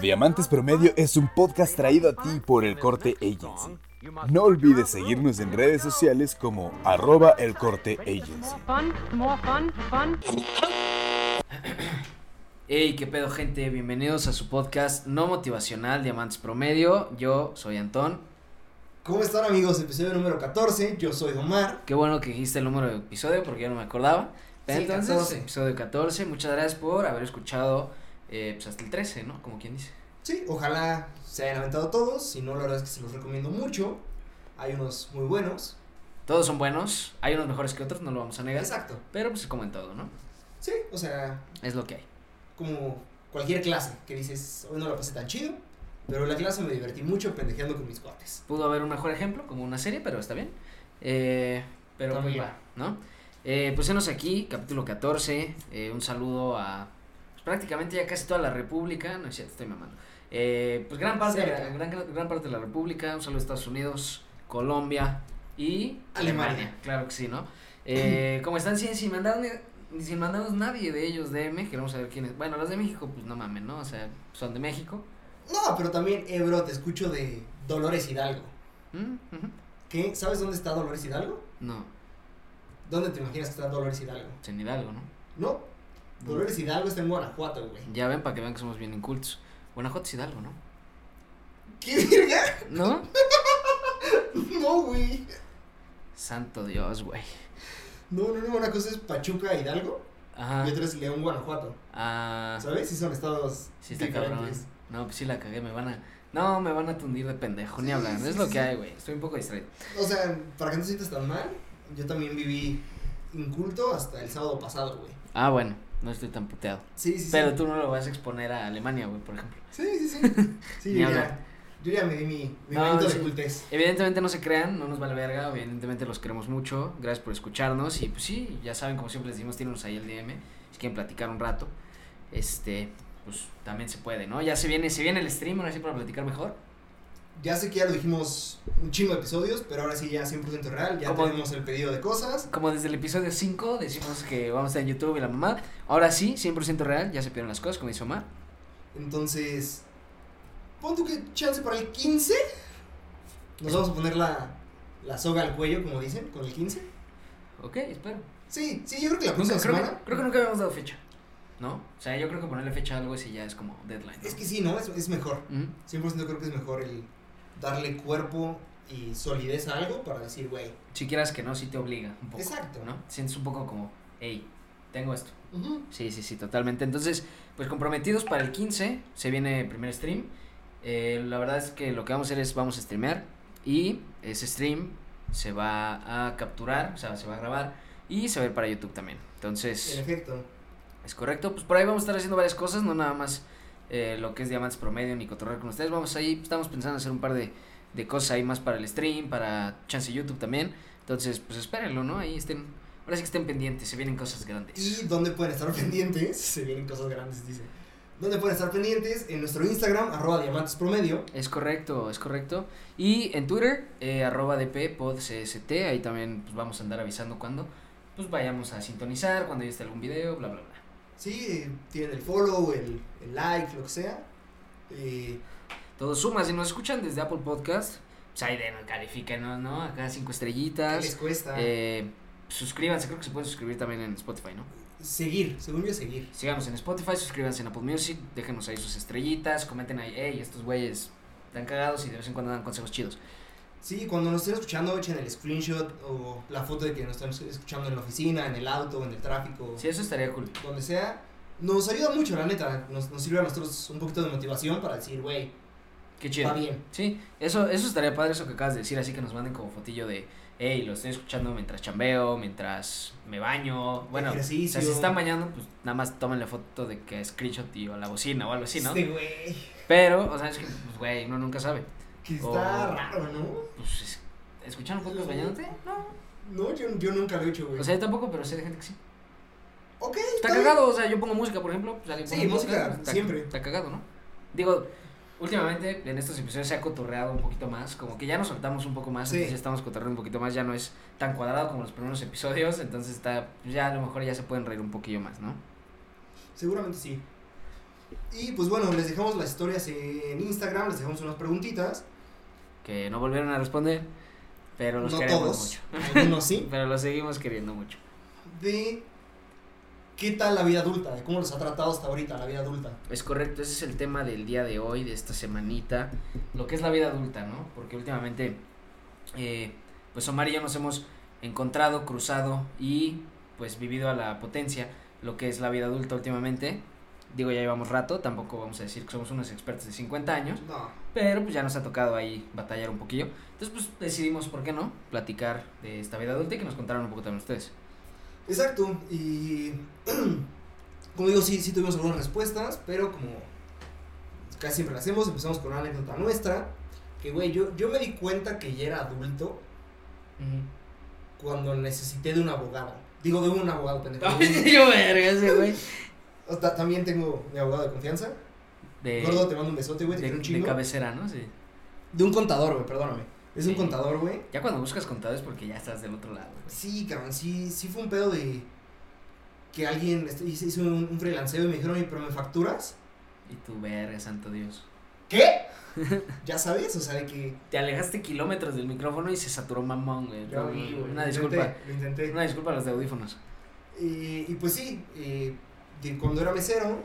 Diamantes Promedio es un podcast traído a ti por El Corte Agency. No olvides seguirnos en redes sociales como arroba El Corte Agency. Hey, qué pedo gente, bienvenidos a su podcast no motivacional Diamantes Promedio. Yo soy Antón. ¿Cómo están amigos? Episodio número 14, yo soy Omar. Qué bueno que dijiste el número de episodio porque yo no me acordaba. Sí, Entonces, 14. episodio 14, muchas gracias por haber escuchado eh, pues hasta el 13, ¿no? Como quien dice. Sí, ojalá se hayan aventado todos, si no la verdad es que se los recomiendo mucho. Hay unos muy buenos. Todos son buenos, hay unos mejores que otros, no lo vamos a negar. Exacto. Pero pues como en todo, ¿no? Sí, o sea, Es lo que hay. como cualquier clase que dices, hoy no la pasé tan chido, pero en la clase me divertí mucho pendejeando con mis cuates. Pudo haber un mejor ejemplo, como una serie, pero está bien. Eh, pero pues También. va, ¿no? Eh, pues enos aquí, capítulo 14. eh, un saludo a pues, prácticamente ya casi toda la República. No es cierto, estoy mamando. Eh, pues gran parte, de la, Cerca. gran, gran parte de la República. Un saludo a Estados Unidos, Colombia y Alemania. Claro que sí, ¿no? Eh, como están sin, sin mandarme. Sin mandarnos nadie de ellos DM, queremos saber quiénes. Bueno, los de México, pues no mamen, ¿no? O sea, son de México. No, pero también, eh, bro, te escucho de Dolores Hidalgo. ¿Mm? ¿Qué? ¿Sabes dónde está Dolores Hidalgo? No, ¿Dónde te imaginas que está Dolores Hidalgo? en Hidalgo, ¿no? No, Dolores Hidalgo está en Guanajuato, güey. Ya ven para que vean que somos bien incultos. Guanajuato es Hidalgo, ¿no? ¿Qué verga? ¿No? No, güey. Santo Dios, güey. No, no, no, una cosa es Pachuca, Hidalgo, Ajá. y otra es León, Guanajuato. Ah, ¿Sabes? Sí son estados sí está cabrón. No, pues sí la cagué, me van a... No, me van a tundir de pendejo, ni hablar. sí, es lo que hay, güey. Estoy un poco distraído. O sea, para que no te sientas tan mal, yo también viví inculto hasta el sábado pasado, güey. Ah, bueno, no estoy tan puteado. Sí, sí, sí. Pero tú no lo vas a exponer a Alemania, güey, por ejemplo. Sí, sí, sí. Sí, yo ya, yo ya me di mi, mi No, momento sí. de cultez. Evidentemente no se crean, no nos vale verga, evidentemente los queremos mucho, gracias por escucharnos y pues sí, ya saben, como siempre les decimos, tírenos ahí el DM, si quieren platicar un rato, este, pues también se puede, ¿no? Ya se viene, se viene el stream, ahora sí para platicar mejor. Ya sé que ya lo dijimos un chingo de episodios, pero ahora sí ya 100% real, ya ¿Cómo? tenemos el pedido de cosas. Como desde el episodio 5 decimos que vamos a estar en YouTube y la mamá, ahora sí, 100% real, ya se pidieron las cosas, como dice Omar. Entonces, pon tú que chance para el 15. Nos vamos a poner la, la soga al cuello, como dicen, con el 15. Ok, espero. Sí, sí, yo creo que la próxima creo, semana. que, creo que nunca habíamos dado fecha, ¿no? O sea, yo creo que ponerle fecha a algo así ya es como deadline. ¿no? Es que sí, ¿no? Es, es mejor. Ujú. 100% creo que es mejor el darle cuerpo y solidez a algo para decir, güey. Si quieras que no, sí te obliga un poco. Exacto. ¿no? Sientes un poco como, hey, tengo esto. Sí, sí, sí, totalmente. Entonces, pues comprometidos para el 15, se viene el primer stream. Eh, la verdad es que lo que vamos a hacer es, vamos a streamear y ese stream se va a capturar, o sea, se va a grabar y se va a ver para YouTube también. En Entonces, efecto. es correcto. Pues por ahí vamos a estar haciendo varias cosas, no nada más eh, lo que es Diamantes Promedio ni cotorrear con ustedes. Vamos ahí, estamos pensando en hacer un par de, de cosas ahí más para el stream, para chance YouTube también. Entonces, pues espérenlo, ¿no? Ahí estén, ahora sí que estén pendientes, se vienen cosas grandes. ¿Y dónde pueden estar pendientes? Se vienen cosas grandes, dice. ¿Dónde pueden estar pendientes? En nuestro Instagram, arroba diamantes promedio. Es correcto, es correcto. Y en Twitter, eh, arroba dppodcst, ahí también pues, vamos a andar avisando cuando pues vayamos a sintonizar, cuando ya esté algún video, bla, bla, bla. Sí, tienen el follow, el, el like, lo que sea. Eh, Todo suma, si nos escuchan desde Apple Podcast, pues ahí den, califíquenos, ¿no? Acá cinco ¿Qué estrellitas. les cuesta? Eh, suscríbanse, creo que se pueden suscribir también en Spotify, ¿no? seguir, según yo, seguir. Síganos en Spotify, suscríbanse en Apple Music, déjenos ahí sus estrellitas, comenten ahí, hey, estos güeyes están cagados y de vez en cuando dan consejos chidos. Sí, cuando nos estén escuchando, echen el screenshot o la foto de que nos están escuchando en la oficina, en el auto, en el tráfico, Sí, eso estaría cool. donde sea. Nos ayuda mucho, la neta. Nos, nos sirve a nosotros un poquito de motivación para decir, güey, Qué chido. va bien. Sí, eso, eso estaría padre, eso que acabas de decir, así que nos manden como fotillo de, hey, lo estoy escuchando mientras chambeo, mientras me baño. Bueno, o Ejercicio. sea, si están bañando, pues nada más tomen la foto de que screenshot y o la bocina o algo así, ¿no? Este güey. Pero, o sea, es que, pues, güey, uno nunca sabe. Que está O- raro, ¿no? Pues, es- ¿escuchar un podcast bañándote? No. No, yo, yo nunca lo he hecho, güey. O sea, yo tampoco, pero sé de gente que sí. ok. Está cagado, o sea, yo pongo música, por ejemplo. pues, Sí, música, pues, está- siempre. Está cagado, ¿no? Digo, últimamente en estos episodios se ha cotorreado un poquito más, como que ya nos soltamos un poco más, Sí. entonces ya estamos cotorreando un poquito más, ya no es tan cuadrado como los primeros episodios, entonces está, pues, ya a lo mejor ya se pueden reír un poquillo más, ¿no? Seguramente sí. Y pues bueno, les dejamos las historias en Instagram, les dejamos unas preguntitas. Que no volvieron a responder, pero los no queremos todos, mucho. algunos sí. Pero los seguimos queriendo mucho. De qué tal la vida adulta, de cómo los ha tratado hasta ahorita la vida adulta. Es correcto, ese es el tema del día de hoy, de esta semanita, lo que es la vida adulta, ¿no? Porque últimamente, eh, pues Omar y yo nos hemos encontrado, cruzado y pues vivido a la potencia lo que es la vida adulta últimamente. Digo, ya llevamos rato, tampoco vamos a decir que somos unos expertos de 50 años, No. pero pues ya nos ha tocado ahí batallar un poquillo. Entonces, pues decidimos, ¿por qué no? Platicar de esta vida adulta y que nos contaran un poco también ustedes. Exacto, y como digo, sí, sí tuvimos algunas respuestas, pero como casi siempre lo hacemos, empezamos con una anécdota nuestra, que güey, yo, yo me di cuenta que ya era adulto cuando necesité de un abogado. Digo, de un abogado, pendejo. yo verga ese güey. O también tengo mi abogado de confianza. De, Gordo, te mando un besote, güey, te de, quiero un de cabecera, ¿no? Sí. De un contador, güey, perdóname. Es un contador, güey. Ya cuando buscas contadores porque ya estás del otro lado. güey. Sí, cabrón, sí, sí fue un pedo de que alguien este, hizo un, un freelanceo y me dijeron, "Oye, pero me facturas. Y tu verga, santo Dios. ¿Qué? ya sabes, o sea, de que. Te alejaste kilómetros del micrófono y se saturó mamón, güey. Vi, güey, Una lo disculpa. intenté, Lo intenté. Una disculpa a los de audífonos. Y, y pues sí, eh, de cuando era mesero,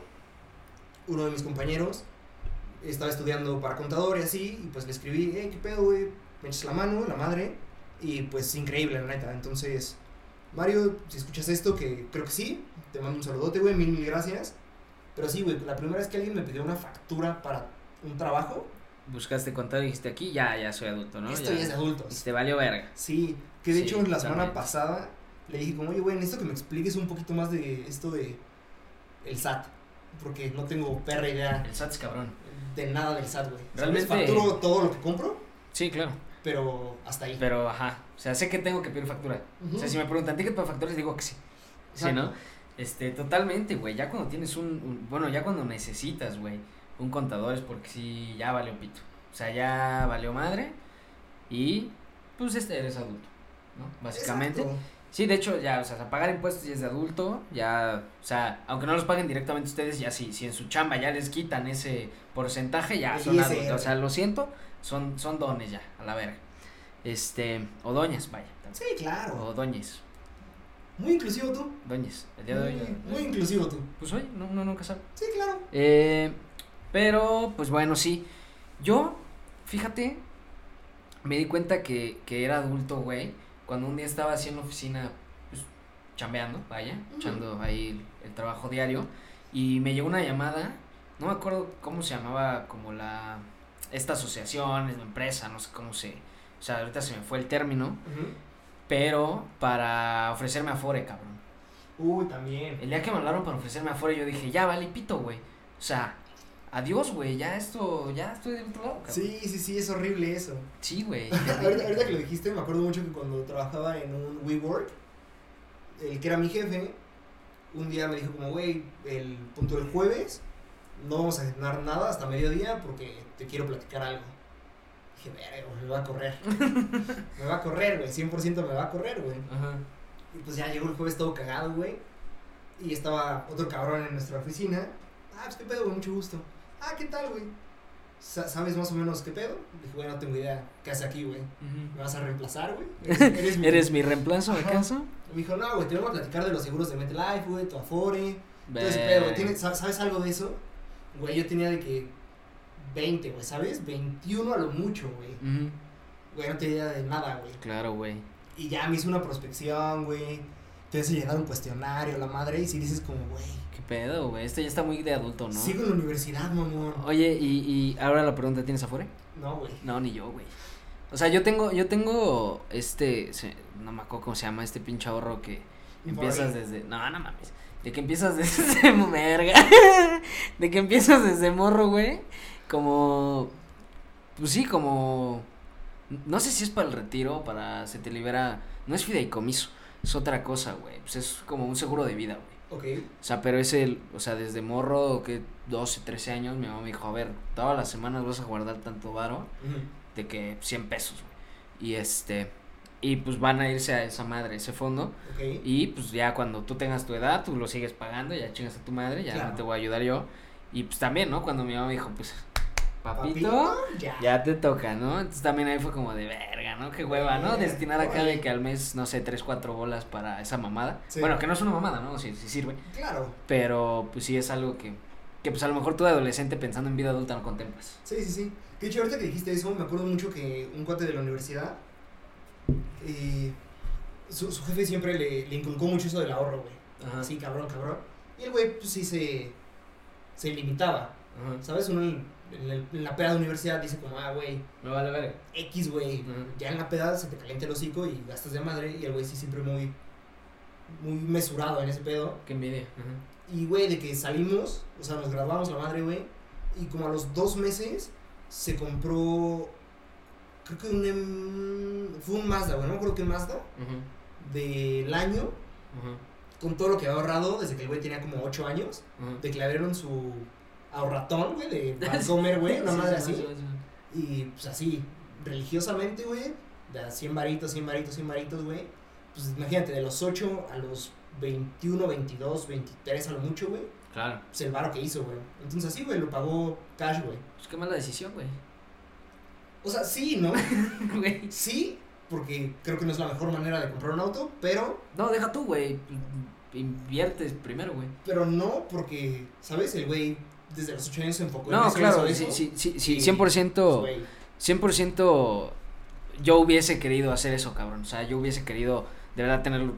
uno de mis compañeros estaba estudiando para contador y así, y pues le escribí, eh, ¿qué pedo, güey? Me echas la mano, la madre, y pues increíble, la neta. Entonces, Mario, si escuchas esto, que creo que sí, te mando un saludote, güey, mil, mil gracias. Pero sí, güey, la primera vez que alguien me pidió una factura para un trabajo, Buscaste contador y dijiste aquí, ya, ya soy adulto, ¿no? esto ya es de Y adultos. te valió verga. Sí, que de Sí, hecho la semana pasada le dije como, oye, güey, necesito que me expliques un poquito más de esto de el SAT, porque no tengo perra idea El SAT es cabrón. de nada del SAT, güey. Realmente- Realmente facturo todo lo que compro, Sí, claro. pero hasta ahí. Pero, ajá. O sea, sé que tengo que pedir factura. O sea, si me preguntan ticket para factores, digo que sí. Sí, Exacto. ¿no? Este, totalmente, güey. Ya cuando tienes un, un- Bueno, ya cuando necesitas, güey, un contador es porque sí, ya valió pito. O sea, ya valió madre. Y. Pues este eres adulto, ¿no? Básicamente. Exacto. Sí, de hecho, ya, o sea, pagar impuestos ya es de adulto, ya, o sea, aunque no los paguen directamente ustedes, ya si, si en su chamba ya les quitan ese porcentaje, ya son adultos, o sea, lo siento, son, son dones ya, a la verga. Este, o doñas, vaya, Sí, claro. o doñes, Muy inclusivo tú. doñes, el día de hoy, Muy, eh, muy inclusivo tú. pues hoy, no, no, nunca sabe. Sí, claro. Eh, pero, pues bueno, sí, yo, fíjate, me di cuenta que, que era adulto, güey, cuando un día estaba así en la oficina, pues, chambeando, vaya, echando ahí el, el trabajo diario, y me llegó una llamada, no me acuerdo cómo se llamaba, como la, esta asociación, la empresa, no sé cómo se, o sea, ahorita se me fue el término, pero para ofrecerme afore, cabrón. Uy, también. El día que me hablaron para ofrecerme afuera, yo dije, ya vale pito, güey. O sea, adiós, güey, ya esto, ya estoy del otro lado, cabrón. Sí, sí, sí, es horrible eso. Sí, güey. ahorita, ahorita que lo dijiste, me acuerdo mucho que cuando trabajaba en un WeWork, el que era mi jefe, un día me dijo como, güey, el punto del jueves, no vamos a cenar nada hasta mediodía porque te quiero platicar algo. Dije, verga, me va a correr. me va a correr, güey, 100% me va a correr, güey. Ajá. Y pues ya llegó el jueves todo cagado, güey. Y estaba otro cabrón en nuestra oficina. Ah, pues qué pedo, güey, mucho gusto. Ah, ¿qué tal, güey? Sa- ¿Sabes más o menos qué pedo? Dije, güey, no tengo idea. ¿Qué hace aquí, güey? ¿Me vas a reemplazar, güey? Eres, eres mi- ¿Eres mi reemplazo, acaso? Me dijo, no, güey, te vengo a platicar de los seguros de MetLife, güey, tu Afore. Verga. pedo. ¿Tienes- sa- ¿Sabes algo de eso? Güey, yo tenía de que 20, güey, ¿sabes? 21 a lo mucho, güey. Ujú, Güey, no tenía idea de nada, güey. Claro, güey. Y ya me hizo una prospección, güey. Te hace llenar un cuestionario, la madre. Y si dices como, güey, ¿Qué pedo, güey? Esto ya está muy de adulto, ¿no? sigo en la universidad, mamón. Oye, y, y ahora la pregunta, ¿tienes afore? No, güey. No, ni yo, güey. O sea, yo tengo, yo tengo este, se- no me acuerdo cómo se llama, este pinche ahorro que empiezas desde, no, no mames, de que empiezas desde, verga, de que empiezas desde morro, güey, como, pues sí, como, no sé si es para el retiro, para, se te libera, no es fideicomiso, es otra cosa, güey, pues es como un seguro de vida, güey. Ok. O sea, pero es el, o sea, desde morro, que 12, 13 años, mi mamá me dijo, a ver, todas las semanas vas a guardar tanto varo, de que 100 pesos, güey. Y este, y pues van a irse a esa madre, ese fondo. Y pues ya cuando tú tengas tu edad, tú lo sigues pagando, ya chingas a tu madre, ya Claro. no te voy a ayudar yo. Y pues también, ¿no? Cuando mi mamá me dijo, pues, papito, Papito, ya. ya te toca, ¿no? Entonces también ahí fue como de verga, ¿no? Qué hueva, ¿no? Destinar acá de que al mes, no sé, tres, cuatro bolas para esa mamada. Sí. Bueno, que no es una mamada, ¿no? Sí, sí sirve. Claro. Pero pues sí es algo que, que pues a lo mejor tú de adolescente pensando en vida adulta no contemplas. Sí, sí, sí. De hecho, ahorita que dijiste eso, me acuerdo mucho que un cuate de la universidad, eh, su, su jefe siempre le, le inculcó mucho eso del ahorro, güey. Ajá. Sí, cabrón, cabrón. Y el güey, pues sí se, se limitaba. ¿Sabes? Uno en, en el- en la peda de universidad dice como, ah, güey, Me vale verga. X, güey. Ya en la peda se te calienta el hocico y gastas de madre. Y el güey sí siempre muy, muy mesurado en ese pedo. Qué envidia. Ajá. Y, güey, de que salimos, o sea, nos graduamos la madre, güey. Y como a los dos meses se compró, creo que un, fue un Mazda, güey, no me acuerdo qué Mazda, Ujú. del año, con todo lo que había ahorrado desde que el güey tenía como 8 años. Ujú. De que le abrieron su ahorratón, güey, de para comer, güey, una madre sí, así. sí, sí. Y pues así, religiosamente, güey, de a 100 varitos, 100 varitos, 100 varitos, güey. Pues imagínate, de los 8 a los 21, 22, 23 a lo mucho, güey. Claro. Pues el varo que hizo, güey. Entonces así, güey, lo pagó cash, güey. Pues qué mala decisión, güey. O sea, sí, ¿no? Güey. sí, porque creo que no es la mejor manera de comprar un auto, pero, No, deja tú, güey. Inviertes primero, güey. pero no porque, ¿sabes? El güey desde los 8 años se enfocó en No, eso, claro, hizo sí, sí, sí, sí, Y, 100%, pues, güey, 100% yo hubiese querido hacer eso, cabrón. O sea, yo hubiese querido de verdad tener,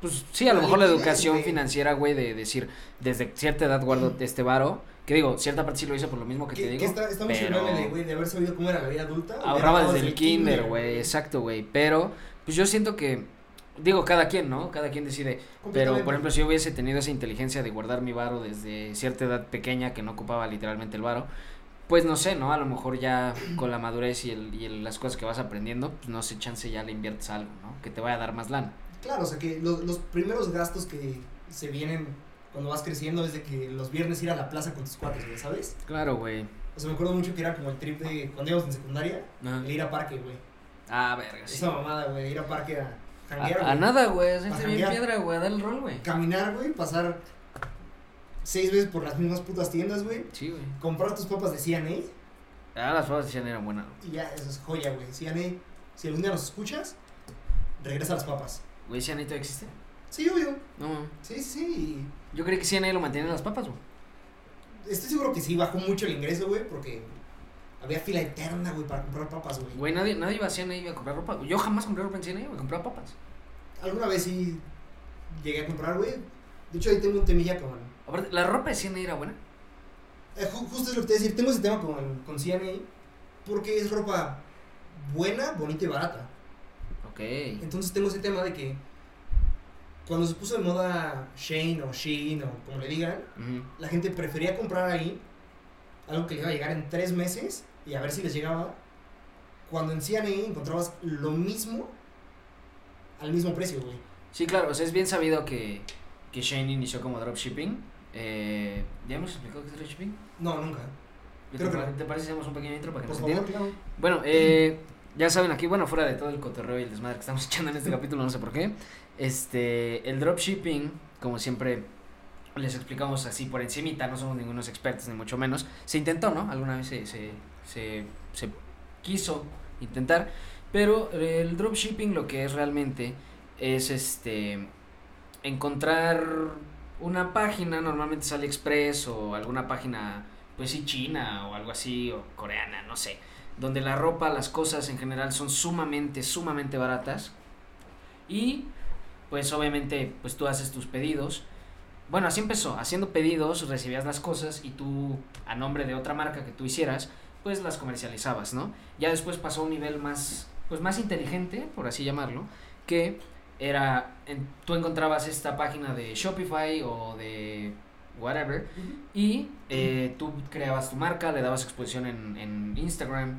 pues sí, a lo mejor la educación güey. financiera, güey, de decir, desde cierta edad guardo este varo. Que digo, cierta parte sí lo hice por lo mismo que, que, te digo. que está, pero- güey, de haber sabido cómo era la vida adulta. ahorraba desde el kinder, güey, exacto, güey. Pero, pues yo siento que, digo, cada quien, ¿no? Cada quien decide. Pero, por ejemplo, si yo hubiese tenido esa inteligencia de guardar mi varo desde cierta edad pequeña que no ocupaba literalmente el varo, pues no sé, ¿no? A lo mejor ya con la madurez y, el, y el- las cosas que vas aprendiendo, pues no sé, chance ya le inviertes algo, ¿no? Que te vaya a dar más lana. Claro, o sea que los, los primeros gastos que se vienen cuando vas creciendo es de que los viernes ir a la plaza con tus cuates, güey, ¿sabes? Claro, güey. O sea, me acuerdo mucho que era como el trip de cuando íbamos en secundaria, Ajá. el ir a parque, güey. Ah, verga, sí. Esa mamada, güey, ir a parque a janguear, A, nada, güey, hacerte A bien piedra, güey, dar el rol, güey. Caminar, güey, pasar seis veces por las mismas putas tiendas, güey. Sí, güey. Comprar tus papas de C&A Ah, las papas decían eran buenas. y ya, eso es joya, güey. C&A, si algún día nos escuchas, regresa a las papas. Güey, ¿CNA todavía existe? Sí, obvio. No, Sí, sí, yo creí que CNA lo mantenían las papas, güey. Estoy seguro que sí, bajó mucho el ingreso, güey, porque había fila eterna, güey, para comprar papas, güey. Güey, nadie, nadie iba a CNA y iba a comprar ropa. Yo jamás compré ropa en CNA, güey, compraba papas. Alguna vez sí llegué a comprar, güey. De hecho, ahí tengo un temilla con... Aparte, la ropa de CNA era buena. eh, ju- justo es lo que te iba a decir, tengo ese tema con, con CNA, porque es ropa buena, bonita y barata. Ok. Entonces tengo ese tema de que cuando se puso de moda Shane o Shein o como le digan, la gente prefería comprar ahí algo que le iba a llegar en tres meses y a ver si les llegaba. Cuando en CNA encontrabas lo mismo al mismo precio, güey. Sí, claro, o sea, es bien sabido que, que Shane inició como dropshipping. Eh, ¿Ya hemos explicado qué es dropshipping? No, nunca. ¿Te, que pare- no. ¿Te parece si hacemos un pequeño intro para que Por nos favor, entiendan? claro. Bueno, eh, ya saben aquí, bueno, fuera de todo el cotorreo y el desmadre que estamos echando en este capítulo, no sé por qué. Este, el dropshipping, como siempre les explicamos así por encimita, no somos ningunos expertos ni mucho menos. Se intentó, ¿no? Alguna vez se, se, se, quiso intentar, pero el dropshipping lo que es realmente es este encontrar una página, normalmente es AliExpress o alguna página, pues sí, china o algo así, o coreana, no sé, donde la ropa, las cosas en general son sumamente, sumamente baratas y pues obviamente pues tú haces tus pedidos. Bueno, así empezó, haciendo pedidos, recibías las cosas y tú, a nombre de otra marca que tú hicieras, pues las comercializabas, ¿no? Ya después pasó a un nivel más, pues más inteligente, por así llamarlo, que era, en- tú encontrabas esta página de Shopify o de whatever y eh, tú creabas tu marca, le dabas exposición en, en Instagram,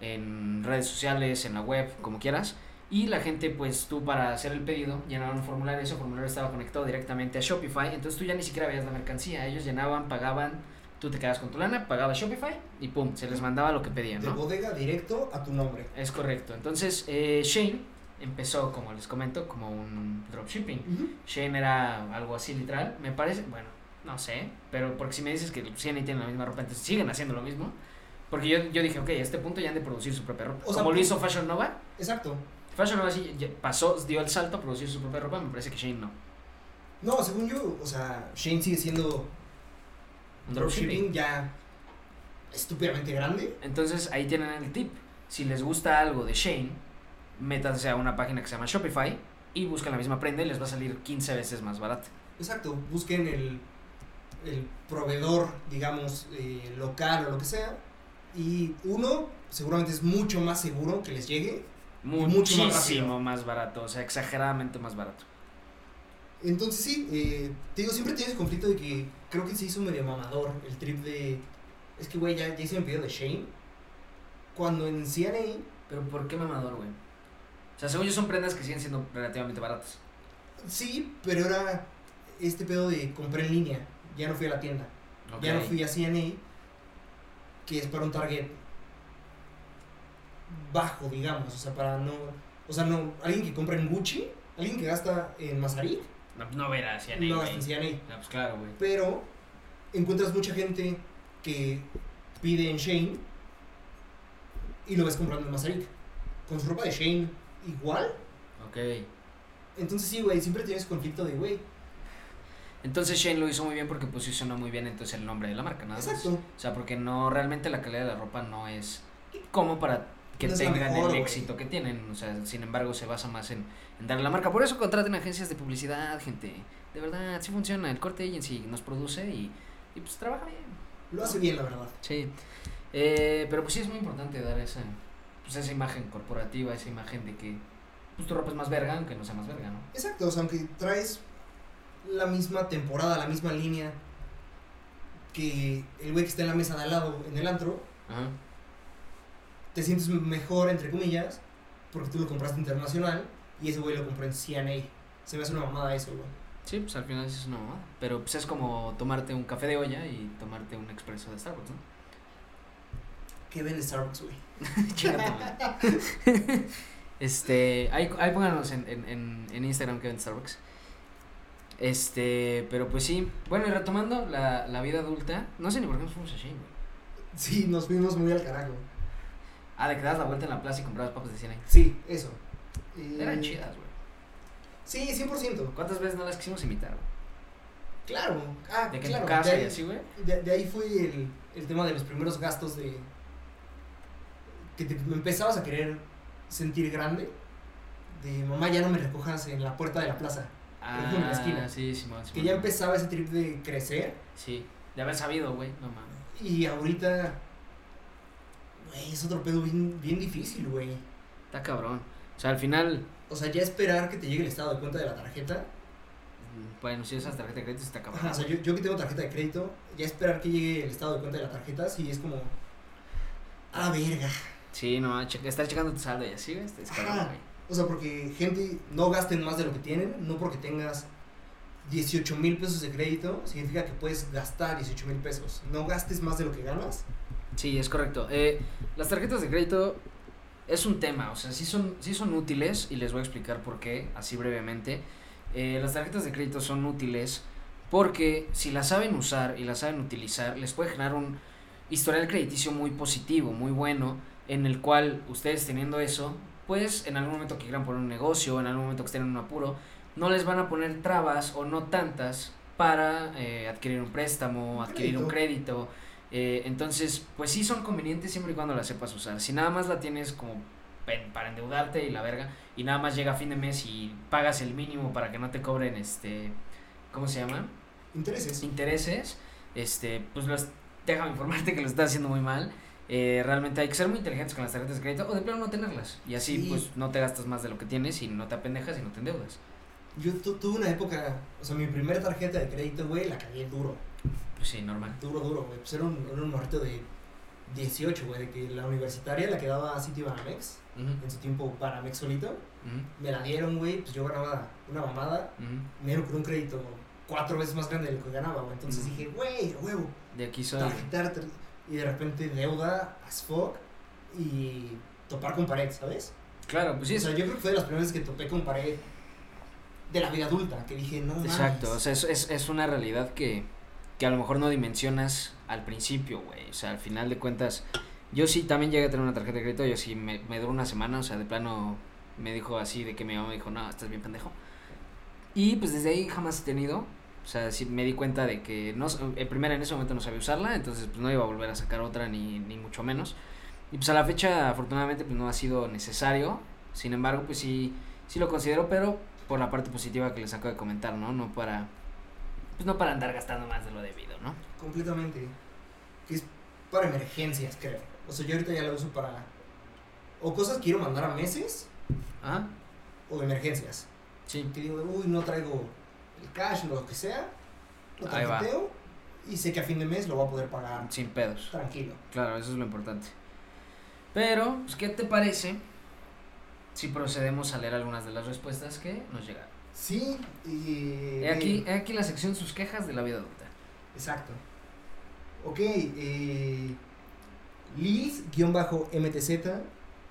en redes sociales, en la web, como quieras. Y la gente, pues tú para hacer el pedido, llenaban un formulario, ese formulario estaba conectado directamente a Shopify, entonces tú ya ni siquiera veías la mercancía, ellos llenaban, pagaban, tú te quedabas con tu lana, pagabas Shopify y pum, se les mandaba lo que pedían, De ¿no? bodega directo a tu nombre. Es correcto. Entonces, eh, Shane empezó, como les comento, como un dropshipping. Shane era algo así literal, me parece, bueno, No sé, pero porque si me dices que CNA tiene la misma ropa, entonces siguen haciendo lo mismo. Porque yo, yo dije, ok, a este punto ya han de producir su propia ropa. O sea, Como lo hizo Fashion Nova. Exacto. Fashion Nova sí pasó, dio el salto a producir su propia ropa, me parece que Shane no. No, según yo, o sea, Shane sigue siendo Un dropshipping ya estúpidamente grande. Entonces ahí tienen el tip. Si les gusta algo de Shane, métanse a una página que se llama Shopify y busquen la misma prenda y les va a salir 15 veces más barato. Exacto, busquen el, el proveedor, digamos, eh, local o lo que sea. Y uno, seguramente es mucho más seguro que les llegue. Mucho más Muchísimo más barato, o sea, exageradamente más barato. Entonces sí, eh, te digo, siempre tienes conflicto de que creo que se hizo medio mamador el trip de... Es que, güey, ya, ya hice mi pedido de Shane. Cuando en CNA, Pero ¿por qué mamador, güey? O sea, según yo son prendas que siguen siendo relativamente baratas. sí, pero era este pedo de compré en línea. Ya no fui a la tienda. Ya no fui a CNA, que es para un target bajo, digamos. O sea, para no... O sea, no... Alguien que compra en Gucci, alguien que gasta en Mazarik, No, no verás, ya no gasta en CNA. No, pues claro, güey. Pero encuentras mucha gente que pide en Shane y lo ves comprando en Mazarik. Con su ropa de Shane igual. Ok. Entonces sí, güey, siempre tienes conflicto de, güey. Entonces Shane lo hizo muy bien porque posicionó muy bien entonces el nombre de la marca, nada más. Exacto. O sea, porque no, realmente la calidad de la ropa no es como para que No tengan mejor, el éxito que tienen. O sea, sin embargo, se basa más en, en darle la marca. Por eso contraten agencias de publicidad, gente. De verdad, sí funciona. El corte agency nos produce y, y pues trabaja bien. Lo hace bien, la verdad. Sí. Eh, pero pues sí es muy importante dar esa, pues esa imagen corporativa, esa imagen de que pues, tu ropa es más verga, aunque no sea más verga, ¿no? Exacto, o sea, aunque traes la misma temporada, la misma línea que el güey que está en la mesa de al lado en el antro, Ajá. Te sientes mejor, entre comillas, porque tú lo compraste internacional y ese güey lo compró en CNA. Se me hace una mamada eso, güey. Sí, pues al final es una mamada. Pero pues es como tomarte un café de olla y tomarte un expreso de Starbucks, ¿no? ¿Qué vende Starbucks, güey? Este, ahí, ahí pónganos en, en, en, Instagram que ven Starbucks. Este, pero pues sí. Bueno, y retomando la, la vida adulta, no sé ni por qué nos fuimos a Shane, güey. Sí, nos fuimos muy al carajo. Ah, de que das la vuelta en la plaza y comprabas papas de 100 ahí. Sí, eso. Eh, Eran chidas, güey. Sí, 100%. ¿Cuántas veces no las quisimos imitar, güey? Claro. Ah, De que claro. en tu casa y así, güey. de, de ahí fue el, el tema de los primeros gastos de... Que te empezabas a querer sentir grande. De mamá, ya no me recojas en la puerta de la plaza. Ah, en la esquina. sí, Simón, Que Simón. ya empezaba ese trip de crecer. Sí, de haber sabido, güey, no mames. Y ahorita... Güey, es otro pedo bien, bien difícil, güey. Está cabrón. O sea, al final, O sea, ya esperar que te llegue el estado de cuenta de la tarjeta. mm, bueno, si usas tarjeta de crédito está cabrón. Ajá, o sea, yo, yo que tengo tarjeta de crédito, ya esperar que llegue el estado de cuenta de la tarjeta, sí es como. Ah, verga. Sí, no, che- estar checando tu saldo y así, güey, está es cabrón, Ajá. güey. O sea, porque gente no gasten más de lo que tienen, no porque tengas 18 mil pesos de crédito, significa que puedes gastar 18 mil pesos. No gastes más de lo que ganas. Sí, es correcto. Eh, las tarjetas de crédito es un tema, o sea, sí son, sí son útiles y les voy a explicar por qué, así brevemente. Eh, las tarjetas de crédito son útiles porque si las saben usar y las saben utilizar, les puede generar un historial crediticio muy positivo, muy bueno, en el cual ustedes teniendo eso, pues en algún momento que quieran poner un negocio, en algún momento que estén en un apuro, no les van a poner trabas o no tantas para eh, adquirir un préstamo, adquirir un crédito. Eh, entonces, pues sí son convenientes siempre y cuando las sepas usar. Si nada más la tienes como para endeudarte y la verga, y nada más llega a fin de mes y pagas el mínimo para que no te cobren este, ¿cómo se llama? Intereses. Intereses, este, pues los, déjame informarte que lo estás haciendo muy mal. Eh, realmente hay que ser muy inteligentes con las tarjetas de crédito o de plano no tenerlas. Y así Sí. pues no te gastas más de lo que tienes y no te apendejas y no te endeudas. Yo tu- tuve una época, o sea, mi primera tarjeta de crédito, güey, la cagué duro. Pues sí, normal. Duro, duro, güey. Pues era un, era un morrito de 18, güey, de que la universitaria, la que daba City Banamex, Ujú, en su tiempo Banamex solito, me la dieron, güey, pues yo ganaba una mamada, ujú. me dieron por un crédito cuatro veces más grande de lo que ganaba, güey. Entonces dije, güey, a huevo, De aquí soy. tarjetar, tar- y de repente deuda as fuck y topar con pared, ¿sabes? Claro, pues sí. O sea, yo creo que fue de las primeras que topé con pared de la vida adulta, que dije, no mames. Exacto, o sea, es, es, es una realidad que, que a lo mejor no dimensionas al principio, güey. O sea, al final de cuentas, yo sí también llegué a tener una tarjeta de crédito, yo sí me, me duró una semana, o sea, de plano me dijo así de que mi mamá me dijo, no, estás bien pendejo. Y pues desde ahí jamás he tenido, o sea, sí me di cuenta de que no, en primera en ese momento no sabía usarla, entonces pues no iba a volver a sacar otra ni, ni mucho menos. Y pues a la fecha afortunadamente pues no ha sido necesario, sin embargo pues sí, sí lo considero, pero por la parte positiva que les acabo de comentar, ¿no? No para, pues no para andar gastando más de lo debido, ¿no? Completamente. Que es para emergencias, creo. O sea, yo ahorita ya la uso para. O cosas que quiero mandar a meses, Ajá, o emergencias. sí. Que digo, uy, no traigo el cash, lo que sea. Lo tarjeteo y sé que a fin de mes lo voy a poder pagar Sin pedos. tranquilo. Claro, eso es lo importante. Pero, pues, ¿qué te parece si procedemos a leer algunas de las respuestas que nos llegaron? Sí, y. He aquí, he aquí la sección sus quejas de la vida adulta. Exacto. Ok, eh, Liz-MTZ,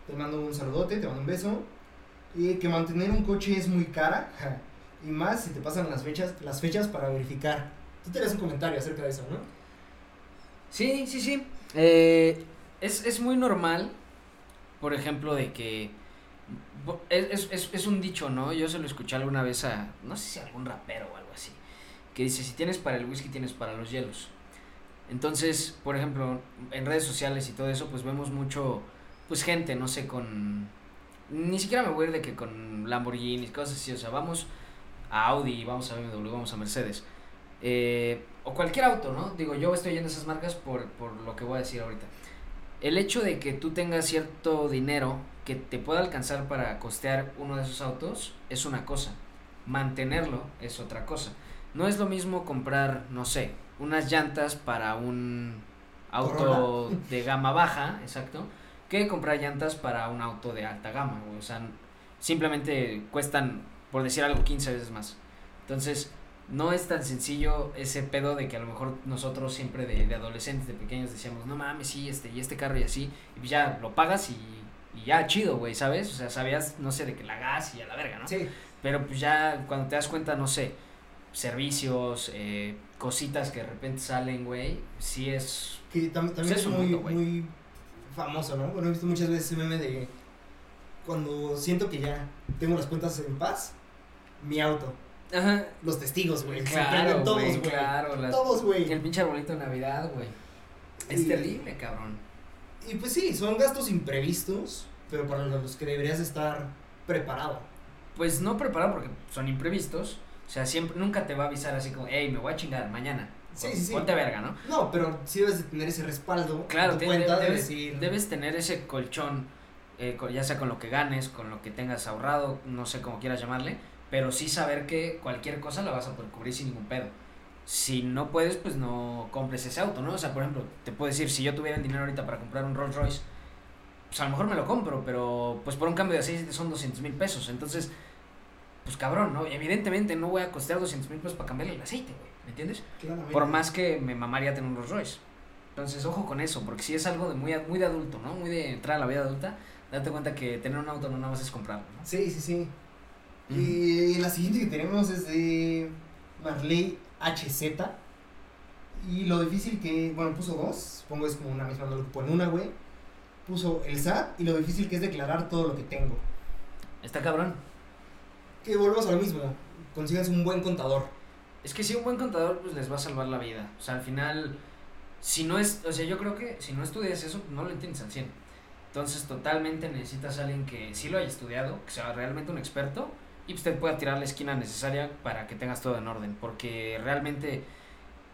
te mando un saludote, te mando un beso. Eh, que mantener un coche es muy cara, ja, y más si te pasan las fechas, las fechas para verificar. Tú tenías un comentario acerca de eso, ¿no? Sí, sí, sí. Eh, es, es muy normal, por ejemplo, de que... Es, es, es, un dicho, ¿no? Yo se lo escuché alguna vez a, no sé si a algún rapero o algo así, que dice, si tienes para el whisky, tienes para los hielos. Entonces, por ejemplo, en redes sociales y todo eso, pues vemos mucho, pues gente, no sé, con... Ni siquiera me voy a ir de que con Lamborghinis, cosas así, o sea, vamos a Audi, vamos a BMW, vamos a Mercedes. Eh, o cualquier auto, ¿no? Digo, yo estoy yendo a esas marcas por, por lo que voy a decir ahorita. El hecho de que tú tengas cierto dinero que te pueda alcanzar para costear uno de esos autos es una cosa. Mantenerlo es otra cosa. No es lo mismo comprar, no sé, unas llantas para un auto de gama baja, exacto, que comprar llantas para un auto de alta gama. O sea, simplemente cuestan, por decir algo, 15 veces más. Entonces, no es tan sencillo ese pedo de que a lo mejor nosotros siempre de, de adolescentes, de pequeños, decíamos, no mames, sí, este, y este carro y así, y ya lo pagas y, y ya chido, güey, ¿sabes? O sea, sabías, no sé, de que la gas y a la verga, ¿no? Sí, Pero pues ya cuando te das cuenta, no sé, servicios, eh, cositas que de repente salen, güey, sí es... que tam- también Pues es muy, mundo, muy famoso, ¿no? Bueno, he visto muchas veces ese meme de cuando siento que ya tengo las cuentas en paz, mi auto, Ajá. los testigos, güey. Claro, todos, güey, claro, las- Todos, güey. El pinche arbolito de Navidad, güey. Es terrible, cabrón. Y pues sí, son gastos imprevistos, pero para los que deberías estar preparado. Pues no preparado porque son imprevistos. O sea, siempre, nunca te va a avisar así como, hey, me voy a chingar mañana. Sí, sí, sí. Ponte verga, ¿no? No, pero sí debes de tener ese respaldo. Claro, en tu te- cuenta de debes, decir, debes tener ese colchón, eh, con- ya sea con lo que ganes, con lo que tengas ahorrado, no sé cómo quieras llamarle, pero sí saber que cualquier cosa la vas a poder cubrir sin ningún pedo. Si no puedes, pues no compres ese auto, ¿no? O sea, por ejemplo, te puedo decir, si yo tuviera el dinero ahorita para comprar un Rolls Royce, pues a lo mejor me lo compro, pero pues por un cambio de aceite son 200 mil pesos. Entonces, pues cabrón, ¿no? Evidentemente no voy a costear 200 mil pesos para cambiarle el aceite, güey, ¿me entiendes? claramente. Por más que me mamaría tener un Rolls Royce. Entonces, ojo con eso, porque si es algo de muy, muy de adulto, ¿no? Muy de entrar a la vida adulta, date cuenta que tener un auto no nada más es comprarlo, ¿no? Sí, sí, sí. Y la siguiente que tenemos es de Marley HZ. Y lo difícil que, bueno, puso dos, supongo es como una misma, no lo pone una, güey. Puso el SAT y lo difícil que es declarar todo lo que tengo. Está cabrón. Que volvemos a lo mismo, consigas un buen contador. Es que si un buen contador, pues les va a salvar la vida. O sea, al final, si no es, o sea, yo creo que si no estudias eso, no lo entiendes al 100. Entonces, totalmente necesitas a alguien que sí lo haya estudiado, que sea realmente un experto y te pueda tirar la esquina necesaria para que tengas todo en orden. Porque realmente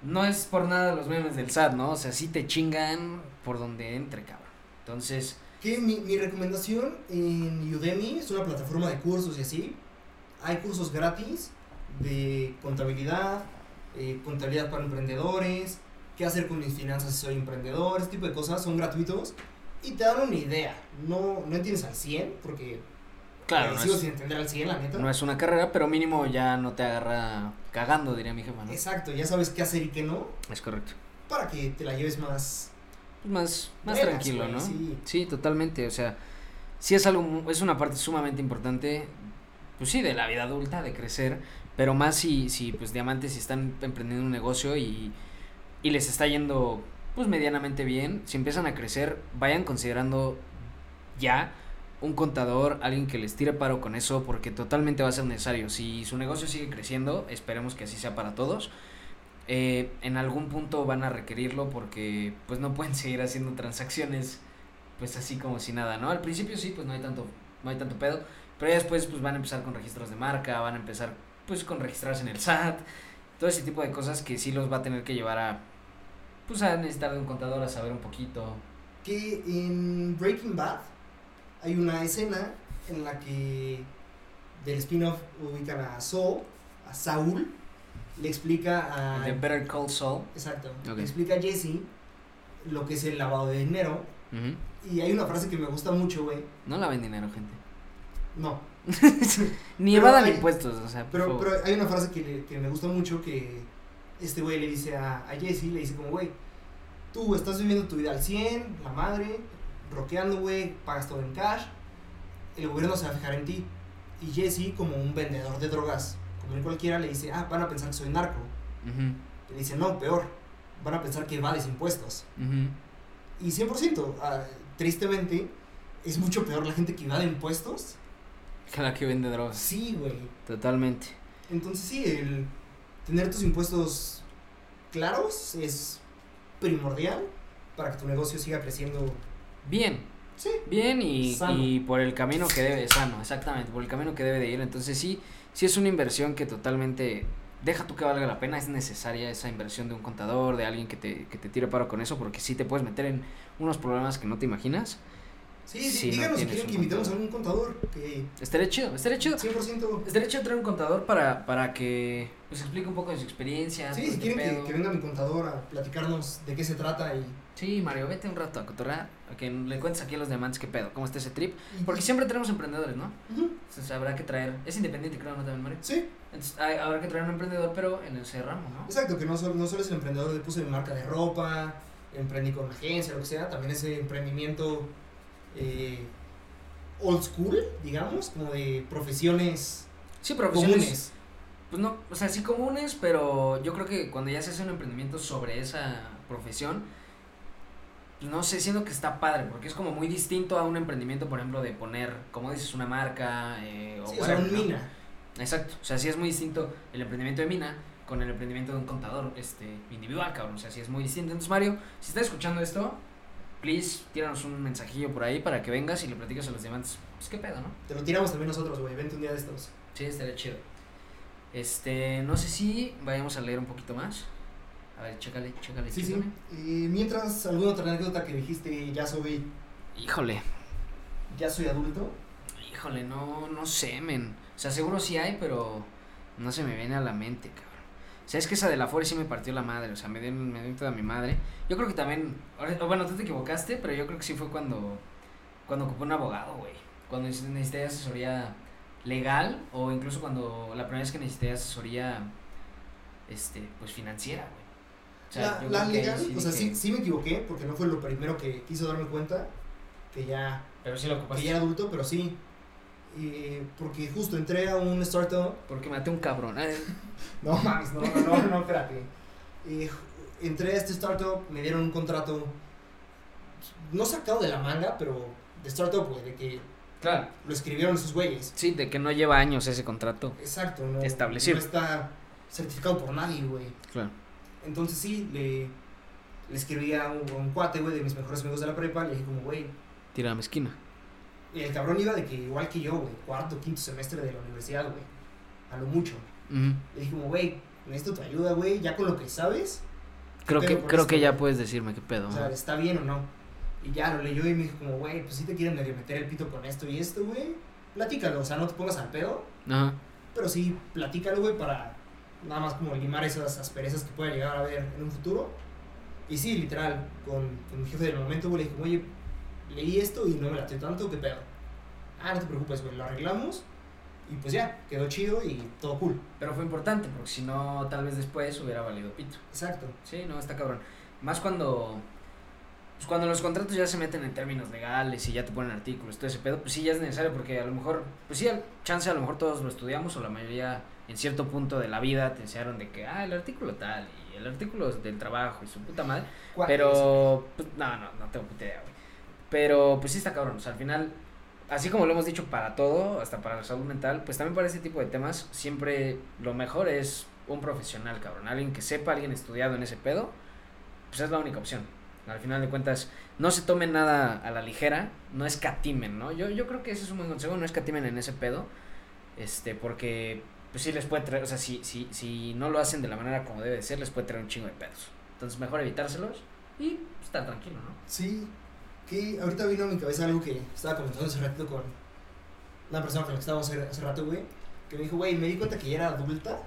no es por nada los memes del SAT, ¿no? O sea, sí te chingan por donde entre, cabrón. Entonces, Que mi, mi recomendación en Udemy es una plataforma de cursos y así. Hay cursos gratis de contabilidad, eh, contabilidad para emprendedores, qué hacer con mis finanzas si soy emprendedor, ese tipo de cosas son gratuitos y te dan una idea. No, no entiendes al 100 porque claro, no sigo es, sin entender al 100, la neta. no es una carrera, pero mínimo ya no te agarra cagando, diría mi jefa, ¿no? Exacto, ya sabes qué hacer y qué no Es correcto. para que te la lleves más. Más, más tranquilo, ¿no? sí. Sí, totalmente, o sea, sí es algo, es una parte sumamente importante, pues sí, de la vida adulta, de crecer, pero más si, si pues diamantes si están emprendiendo un negocio y y les está yendo pues medianamente bien, si empiezan a crecer, vayan considerando ya un contador, alguien que les tire paro con eso, porque totalmente va a ser necesario. Si su negocio sigue creciendo, esperemos que así sea para todos. Eh, en algún punto van a requerirlo porque pues no pueden seguir haciendo transacciones pues así como si nada, ¿no? Al principio sí, pues no hay tanto, no hay tanto pedo, pero después pues van a empezar con registros de marca, van a empezar pues con registrarse en el SAT, todo ese tipo de cosas que sí los va a tener que llevar a pues a necesitar de un contador a saber un poquito. Que en Breaking Bad hay una escena en la que del spin-off ubican a Saul, a Saúl, le explica a... De Better Call Saul. Exacto. Le explica a Jesse lo que es el lavado de dinero. Y hay una frase que me gusta mucho, güey. No laven dinero, gente. No, Ni evadan impuestos, o sea, pero, pero hay una frase que, le- que me gusta mucho que este güey le dice a, a Jesse, le dice como, güey, tú estás viviendo tu vida al 100, la madre, roqueando, güey, pagas todo en cash, el gobierno se va a fijar en ti. Y Jesse, como un vendedor de drogas, como él cualquiera, le dice, ah, van a pensar que soy narco. Le dice, no, peor, van a pensar que evades impuestos. ujú. Y 100%, ah, tristemente, es mucho peor la gente que evade impuestos. Cada que vende drogas. Sí, güey. Totalmente. Entonces sí, el tener tus impuestos claros es primordial para que tu negocio siga creciendo. Bien, Sí. bien y, y por el camino que debe, sano, exactamente, por el camino que debe de ir. Entonces sí, sí es una inversión que totalmente, deja tú que valga la pena, es necesaria esa inversión de un contador, de alguien que te, que te tire paro con eso, porque sí te puedes meter en unos problemas que no te imaginas. Sí, sí, Sí, no díganos si quieren que invitemos a algún contador que Estaría chido, estaría chido. 100%. Estaría chido traer un contador para, para que pues explique un poco de su experiencia. Sí, todo si quieren que, que venga mi contador a platicarnos de qué se trata y... Sí, Mario, vete un rato a cotorrar, a que le cuentes aquí a los diamantes qué pedo, cómo está ese trip. Porque siempre tenemos emprendedores, ¿no? Entonces habrá que traer, es independiente creo, ¿no? También, Mario. Sí, Entonces hay- habrá que traer un emprendedor, pero en ese ramo, ¿no? exacto, que no solo, no solo es el emprendedor de puse mi marca de ropa, emprendí con una agencia, lo que sea, también ese emprendimiento eh, old school, digamos, como de profesiones Sí, profesiones, comunes. pues no, o sea, sí comunes, pero yo creo que cuando ya se hace un emprendimiento sobre esa profesión, no sé, siento que está padre, porque es como muy distinto a un emprendimiento, por ejemplo, de poner, como dices, una marca, eh, o Sí, o sea, un mina. Exacto, o sea, sí es muy distinto el emprendimiento de mina con el emprendimiento de un contador este individual, cabrón, o sea, sí es muy distinto. Entonces, Mario, si estás escuchando esto, please, tíranos un mensajillo por ahí para que vengas y le platiques a los diamantes, pues qué pedo, ¿no? Te lo tiramos también nosotros, güey. Vente un día de estos. Sí, estaría chido. Este, no sé si vayamos a leer un poquito más. A ver, chécale, chécale, Sí, sí. chécale. Eh, mientras, ¿alguna otra anécdota que dijiste, ya soy, Híjole, ya soy adulto? híjole, no, no sé, men. O sea, seguro sí hay, pero no se me viene a la mente, cabrón. O sea, es que esa de la Fore sí me partió la madre, o sea, me dio, me dio toda mi madre. Yo creo que también, ahora- bueno, tú te equivocaste, pero yo creo que sí fue cuando, cuando ocupé un abogado, güey. Cuando neces- necesité asesoría legal o incluso cuando la primera vez que necesité asesoría, este, pues financiera, güey. O sea, la legal, o sea, sí, sí me equivoqué, porque no fue lo primero que quiso darme cuenta, que ya, Pero sí lo que ya era adulto, pero sí. Eh, porque justo entré a un startup. Porque maté un cabrón. eh. No mames, no, no, no, no, espérate. Eh, entré a este startup, me dieron un contrato, no sacado de la manga, pero de startup, güey, de que Claro. lo escribieron esos güeyes. Sí, de que no lleva años ese contrato. Exacto, no, Establecido. no está certificado por nadie, güey. Claro. Entonces sí, le, le escribí a un, a un cuate, güey, de mis mejores amigos de la prepa, le dije como, güey, Tira la mezquina. y el cabrón iba de que igual que yo, güey, cuarto, quinto semestre de la universidad, güey, a lo mucho. Le dije como, güey, necesito tu ayuda, güey, ya con lo que sabes, Creo ¿Qué que, creo esto, que ya puedes decirme qué pedo. o sea. ¿está bien o no? Y ya lo leyó y me dijo como, güey, pues sí te quieren medio meter el pito con esto y esto, güey, platícalo, o sea, no te pongas al pedo, Ajá. pero sí, platícalo, güey, para nada más como limar esas asperezas que pueda llegar a haber en un futuro. Y sí, literal, con, con mi jefe del momento, güey, le dije, oye, leí esto y no me latió tanto, ¿qué pedo? Ah, no te preocupes, güey, lo arreglamos y pues ya, quedó chido y todo cool. Pero fue importante, porque si no, tal vez después hubiera valido pito. Exacto. Sí, no, está cabrón. Más cuando. Pues cuando los contratos ya se meten en términos legales y ya te ponen artículos, todo ese pedo, pues sí ya es necesario, porque a lo mejor, pues sí, al chance a lo mejor todos lo estudiamos, o la mayoría en cierto punto de la vida te enseñaron de que, ah, el artículo tal, y el artículo del trabajo y su puta madre. ¿Cuál Pero, pues, no, no, no tengo puta idea, güey. Pero, pues sí está cabrón. O sea, al final, así como lo hemos dicho para todo, hasta para la salud mental, pues también para este tipo de temas, siempre lo mejor es un profesional, cabrón. Alguien que sepa, alguien estudiado en ese pedo, pues es la única opción. Al final de cuentas, no se tomen nada a la ligera, no escatimen, ¿no? Yo, yo creo que ese es un buen consejo, no escatimen en ese pedo, este, porque, pues sí les puede traer, o sea, si, si, si no lo hacen de la manera como debe de ser, les puede traer un chingo de pedos. Entonces, mejor evitárselos y pues, estar tranquilo, ¿no? Sí, que ahorita vino a mi cabeza algo que estaba comentando hace rato con una persona con la que estábamos hace, hace rato, güey, que me dijo, güey, me di cuenta que ya era adulta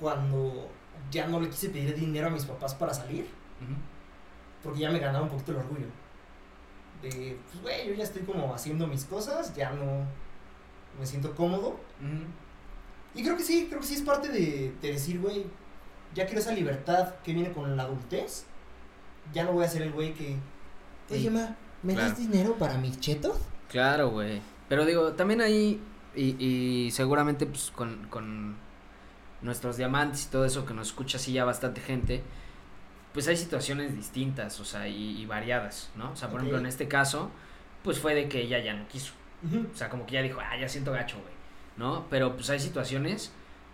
cuando ya no le quise pedir dinero a mis papás para salir, porque ya me ganaba un poquito el orgullo. De, pues, güey, yo ya estoy como haciendo mis cosas, ya no me siento cómodo. Ujú. Y creo que sí, creo que sí es parte de, de decir, güey, ya quiero esa libertad que viene con la adultez. Ya no voy a ser el güey que, oye, ma, ¿me claro. das dinero para mis chetos? Claro, güey. Pero digo, también ahí, y, y seguramente pues con, con nuestros diamantes y todo eso que nos escucha así ya bastante gente, pues hay situaciones distintas, o sea, y, y variadas, ¿no? O sea, por ejemplo, en este caso, pues fue de que ella ya no quiso. O sea, como que ya dijo, ah, ya siento gacho, güey, ¿no? Pero pues hay situaciones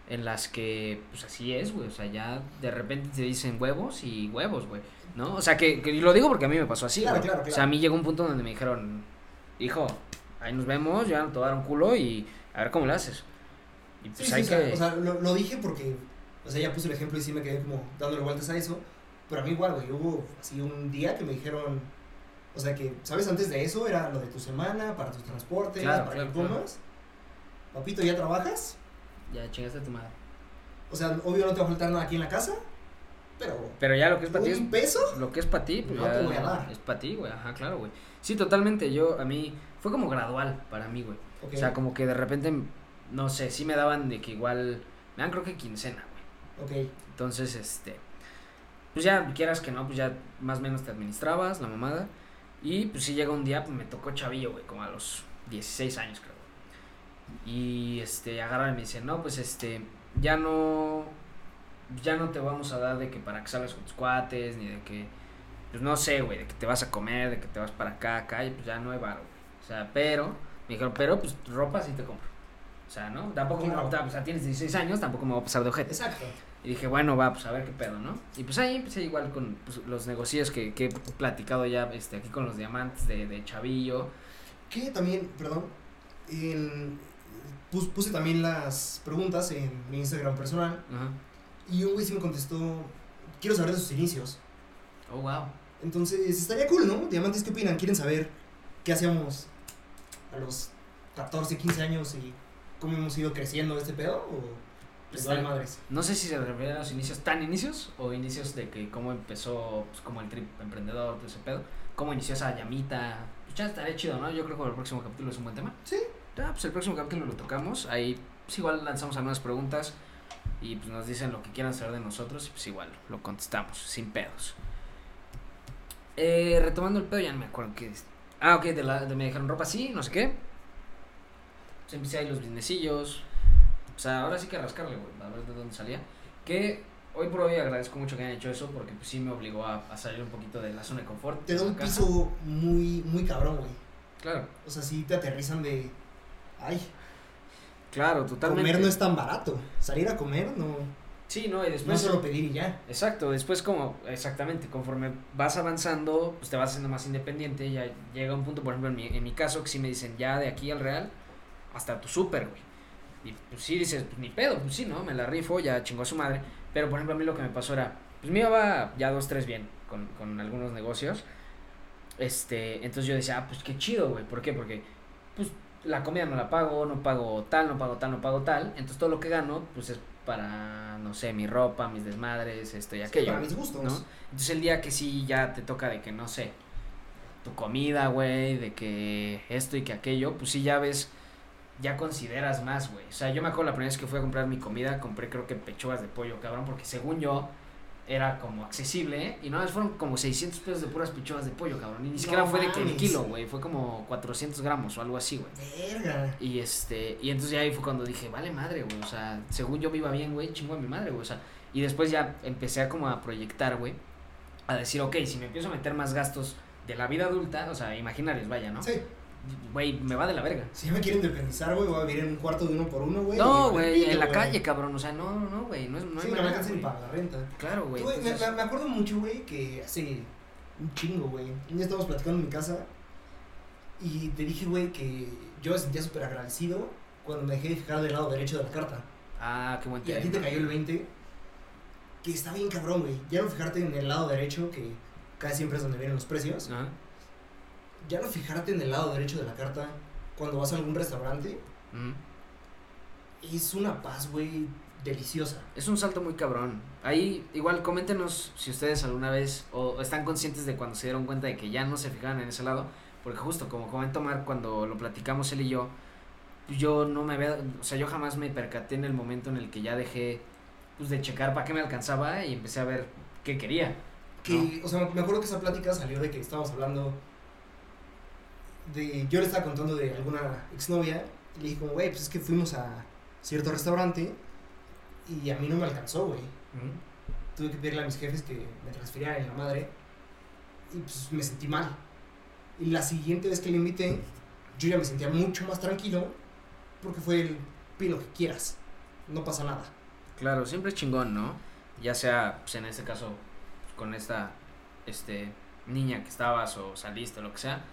en las que, pues así es, güey, o sea, ya de repente te dicen huevos y huevos, güey, ¿no? O sea, que, que lo digo porque a mí me pasó así, Claro, güey. claro, O sea, a mí llegó un punto donde me dijeron, hijo, ahí nos vemos, ya te voy a dar un culo y a ver cómo lo haces. Y pues Sí, sí, hay sea, que... o sea, lo, lo dije porque, o sea, ya puse el ejemplo y sí me quedé como dándole vueltas a eso. Pero a mí igual, güey, hubo así un día que me dijeron, o sea, que, ¿sabes? Antes de eso era lo de tu semana, para tus transportes, para que comas. Papito, ¿ya trabajas? Ya chingaste a tu madre. O sea, obvio no te va a faltar nada aquí en la casa, pero Pero ya lo que es para ti un peso, Lo que es para ti, pues No ya te voy a dar. es para ti, güey. Ajá, claro, güey. Sí, totalmente. Yo, a mí, fue como gradual para mí, güey. O sea, como que de repente, no sé, sí me daban de que igual, me dan creo que quincena, güey. ok, Entonces, este, pues ya, quieras que no, pues ya más o menos te administrabas la mamada. Y pues sí llega un día, pues me tocó chavillo, güey, como a los 16 años, creo. Y este, agarran y me dicen, no, pues este, ya no, ya no te vamos a dar de que para que salgas con tus cuates, ni de que, pues no sé, güey, de que te vas a comer, de que te vas para acá, acá, y pues ya no hay varo, güey. O sea, pero, me dijeron, pero pues ropa sí te compro. O sea, ¿no? Tampoco, Claro. o sea, tienes 16 años, tampoco me voy a pasar de ojete. exacto. Y dije, bueno, va, pues a ver qué pedo, ¿no? Y pues ahí empecé igual con pues, los negocios que, que he platicado ya este, aquí con los diamantes de, de Chavillo. Que también, perdón, en- pus- puse también las preguntas en mi Instagram personal Ajá. y un güey sí me contestó, quiero saber de sus inicios. Oh, wow. Entonces, estaría cool, ¿no? Diamantes, ¿qué opinan? ¿Quieren saber qué hacíamos a los 14, 15 años y cómo hemos ido creciendo este pedo? ¿O les vale madres? No sé si se refiere a los inicios tan inicios o inicios de que cómo empezó, pues como el trip emprendedor, todo ese pedo. Cómo inició esa llamita. Pues ya estaría chido, ¿no? Yo creo que el próximo capítulo es un buen tema. Sí. Ya, pues el próximo capítulo lo tocamos. Ahí, pues igual lanzamos algunas preguntas y pues nos dicen lo que quieran saber de nosotros y pues igual lo contestamos, sin pedos. Eh, retomando el pedo, ya no me acuerdo qué es. Ah, ok, de la, de me dejaron ropa así, no sé qué. Pues empecé ahí los businessillos. O sea, ahora sí que rascarle, güey, a ver de dónde salía. Que hoy por hoy agradezco mucho que hayan hecho eso porque pues sí me obligó a, a salir un poquito de la zona de confort. Te da un casa. piso muy, muy cabrón, güey. Claro, O sea, sí te aterrizan de, ay, claro, totalmente. comer no es tan barato. Salir a comer no, Sí, no, y no después... es solo pedir y ya. Exacto, después como, exactamente, conforme vas avanzando, pues te vas haciendo más independiente, ya llega un punto, por ejemplo, en mi, en mi caso, que sí me dicen, ya de aquí al real, hasta tu súper, güey. Y pues sí dices, pues ni pedo, pues sí, ¿no? Me la rifo, ya chingó a su madre. Pero, por ejemplo, a mí lo que me pasó era, pues me iba ya dos, tres bien con, con algunos negocios. Este, entonces yo decía, ah, pues qué chido, güey. ¿Por qué? Porque, pues, la comida no la pago, no pago tal, no pago tal, no pago tal. Entonces todo lo que gano, pues es para, no sé, mi ropa, mis desmadres, esto y Sí, aquello. para mis gustos. ¿no? Entonces el día que sí ya te toca de que, no sé, tu comida, güey, de que esto y que aquello, pues sí ya ves, ya consideras más, güey. O sea, yo me acuerdo la primera vez que fui a comprar mi comida, compré creo que pechugas de pollo, cabrón, porque según yo era como accesible, y no, fueron como 600 pesos de puras pechugas de pollo, cabrón. Y ni siquiera fue de que el kilo, güey, fue como 400 gramos o algo así, güey. Verga. Y este, y entonces ya ahí fue cuando dije, vale madre, güey, o sea, según yo me iba bien, güey, chingo a mi madre, güey, o sea, Y después ya empecé a como a proyectar, güey. A decir, ok, si me empiezo a meter más gastos de la vida adulta, o sea, imaginarios, vaya, ¿no? Sí. Güey, me va de la verga. Si ya me quieren independizar, güey, voy a vivir en un cuarto de uno por uno, güey. No, güey, en la calle, cabrón. O sea, no, no, güey. No, es- no sí, hay no me manera, alcanza ni güey. para la renta. Claro, güey. Me, entonces- me- me acuerdo mucho, güey, que hace un chingo, güey. Un día estábamos platicando en mi casa y te dije, güey, que yo me sentía súper agradecido cuando me dejé de fijar del lado derecho de la carta. Ah, qué buen Y a ti te cayó el 20, que está bien cabrón, güey. Ya no fijarte en el lado derecho, que casi siempre es donde vienen los precios. Ajá. Ya no fijarte en el lado derecho de la carta cuando vas a algún restaurante. Ujú. Es una paz, güey, deliciosa. Es un salto muy cabrón. Ahí, igual, coméntenos si ustedes alguna vez o están conscientes de cuando se dieron cuenta de que ya no se fijaban en ese lado. Porque justo como comentó Mar, cuando lo platicamos él y yo, yo no me había, o sea, yo jamás me percaté en el momento en el que ya dejé, pues, de checar para qué me alcanzaba y empecé a ver qué quería. Que, o sea, me acuerdo que esa plática salió de que estábamos hablando de. Yo le estaba contando de alguna exnovia y le dije, como, güey, pues es que fuimos a cierto restaurante y a mí no me alcanzó, güey. Tuve que pedirle a mis jefes que me transfirieran en la madre y pues me sentí mal. Y la siguiente vez que le invité, yo ya me sentía mucho más tranquilo porque fue el pide lo que quieras, no pasa nada. Claro, siempre es chingón, ¿no? Ya sea, pues en este caso, con esta este, niña que estabas o saliste o lo que sea,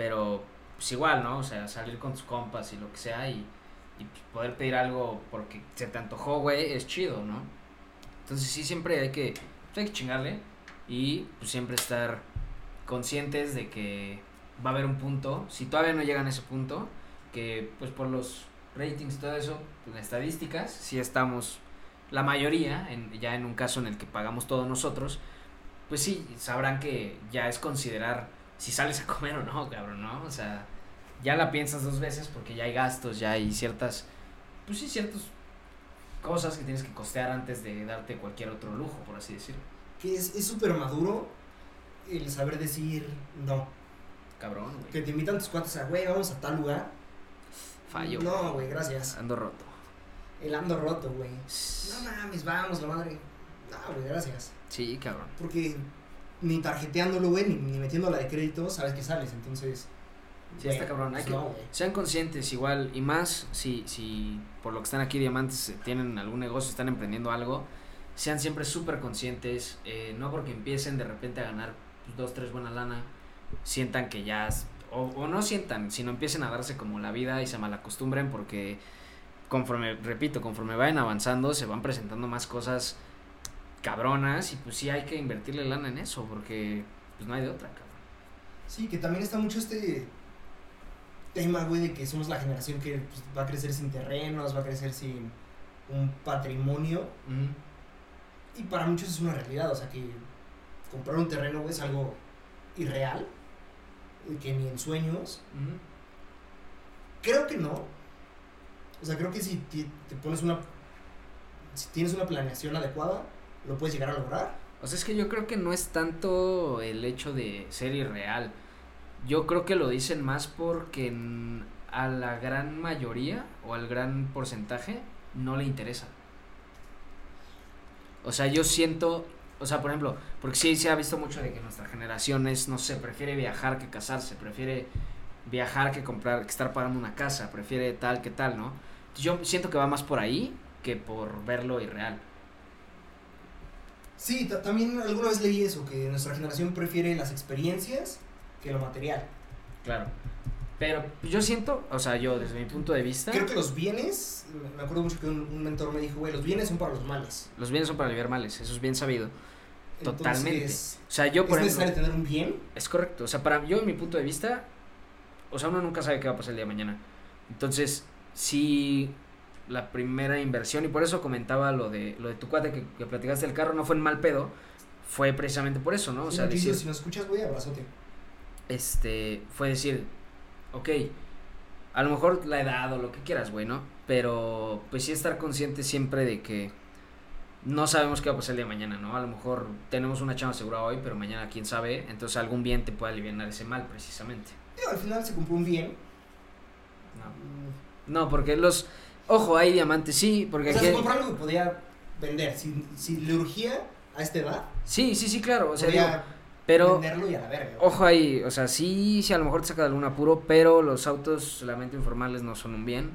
pero pues igual, ¿no? O sea, salir con tus compas y lo que sea y, y pues, poder pedir algo porque se te antojó, güey, es chido, ¿no? Entonces sí, siempre hay que, pues, hay que chingarle y pues siempre estar conscientes de que va a haber un punto, si todavía no llegan a ese punto, que pues por los ratings todo eso, pues, las estadísticas, si estamos la mayoría, en, ya en un caso en el que pagamos todos nosotros, pues sí, sabrán que ya es considerar si sales a comer o no, cabrón, ¿no? O sea, ya la piensas dos veces porque ya hay gastos, ya hay ciertas, pues sí, ciertas cosas que tienes que costear antes de darte cualquier otro lujo, por así decirlo. Que es es súper maduro el saber decir no. Cabrón, güey. Que te invitan tus cuates a, güey, vamos a tal lugar. Fallo. No, güey, gracias. Ando roto. El ando roto, güey. No mames, vamos, la madre. No, güey, gracias. Sí, cabrón. Porque ni tarjeteándolo, güey, ni, ni metiéndola de crédito, sabes que sales. Entonces. Sí, está cabrón, hay que-. Sean conscientes igual y más si, si por lo que están aquí diamantes eh, tienen algún negocio, están emprendiendo algo, sean siempre súper conscientes, eh, no porque empiecen de repente a ganar dos, tres buena lana, sientan que ya, o, o no sientan, sino empiecen a darse como la vida y se malacostumbren porque conforme, repito, conforme vayan avanzando se van presentando más cosas cabronas y pues sí hay que invertirle lana en eso porque pues no hay de otra, cabrón. Sí, que también está mucho este tema, güey, de que somos la generación que pues, va a crecer sin terrenos, va a crecer sin un patrimonio. Y para muchos es una realidad, o sea que comprar un terreno, güey, es algo irreal, y que ni en sueños. Creo que no. O sea, creo que si te pones una. Si tienes una planeación adecuada, lo puedes llegar a lograr. O sea, es que yo creo que no es tanto el hecho de ser irreal. Yo creo que lo dicen más porque a la gran mayoría o al gran porcentaje no le interesa. O sea, yo siento, o sea, por ejemplo, porque sí se ha visto mucho de que nuestra generación es, no sé, prefiere viajar que casarse, prefiere viajar que comprar, que estar pagando una casa, prefiere tal que tal, ¿no? Yo siento que va más por ahí que por verlo irreal. Sí, ta- también alguna vez leí eso, que nuestra generación prefiere las experiencias que lo material. Claro. Pero yo siento, o sea, yo desde mi punto de vista, Creo que los bienes, me- acuerdo mucho que un, un mentor me dijo, güey, los bienes son para los males. los bienes son para aliviar males, eso es bien sabido. Totalmente. Entonces, O sea, yo es por ejemplo, necesario tener un bien. es correcto, o sea, para yo en mi punto de vista, o sea, uno nunca sabe qué va a pasar el día de mañana. Entonces, si la primera inversión y por eso comentaba lo de lo de tu cuate que, que platicaste del carro no fue en mal pedo, fue precisamente por eso, ¿no? O Sí, sea, Mauricio, decir, si nos escuchas, güey, abrazote. este, fue decir, ok, a lo mejor la edad o lo que quieras, güey, ¿no? Pero pues sí estar consciente siempre de que no sabemos qué va a pasar el día de mañana, ¿no? A lo mejor tenemos una chamba segura hoy, pero mañana quién sabe, entonces algún bien te puede aliviar ese mal precisamente. Digo, al final se compró un bien. No, Mm, no porque los, ojo, hay diamantes, sí, porque O sea, aquí... se compró algo que podía vender. Si, si le urgía a esta edad, Sí, sí, sí, claro. O sea, podía digo, pero venderlo y a la verga. güey. ojo ahí, o sea, sí, sí, a lo mejor te saca de algún apuro, pero los autos, lamento informales, no son un bien.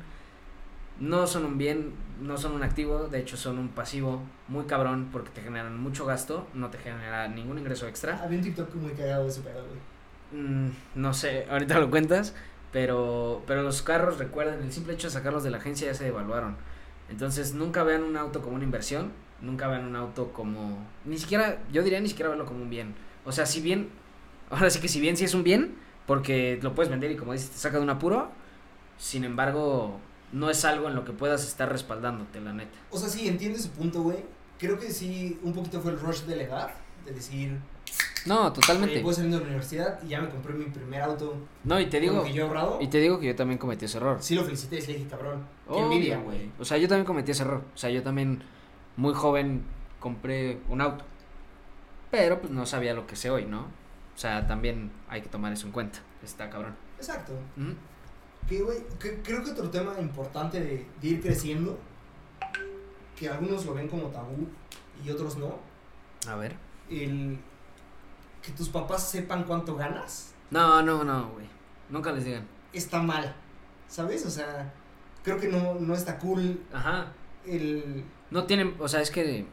No son un bien, no son un activo, de hecho son un pasivo muy cabrón porque te generan mucho gasto, no te genera ningún ingreso extra. Había un TikTok muy cagado de ese pedo, güey. Mm, no sé, ahorita lo cuentas, pero, pero los carros, recuerden, el simple hecho de sacarlos de la agencia ya se devaluaron. Entonces, nunca vean un auto como una inversión, nunca vean un auto como, ni siquiera, yo diría ni siquiera verlo como un bien. O sea, si bien, ahora sí que si bien sí es un bien, porque lo puedes vender y como dices, te saca de un apuro, sin embargo, no es algo en lo que puedas estar respaldándote, la neta. O sea, sí, entiendo ese punto, güey. Creo que sí, un poquito fue el rush de la edad, de decir, No, totalmente. saliendo de la universidad y ya me compré mi primer auto No, y te digo, que yo he ahorrado. y te digo que yo también cometí ese error. Sí lo felicité y le dije, cabrón, qué Obvio, envidia, güey. O sea, yo también cometí ese error. O sea, yo también, muy joven, compré un auto. Pero pues no sabía lo que sé hoy, ¿no? O sea, también hay que tomar eso en cuenta. Está cabrón. Exacto. Que, güey, que- creo que otro tema importante de, de ir creciendo, que algunos lo ven como tabú y otros no, A ver. el que tus papás sepan cuánto ganas No, no, no, güey. Nunca les digan. está mal, ¿sabes? O sea, creo que no, no está cool Ajá. el... No tienen, o sea, es que.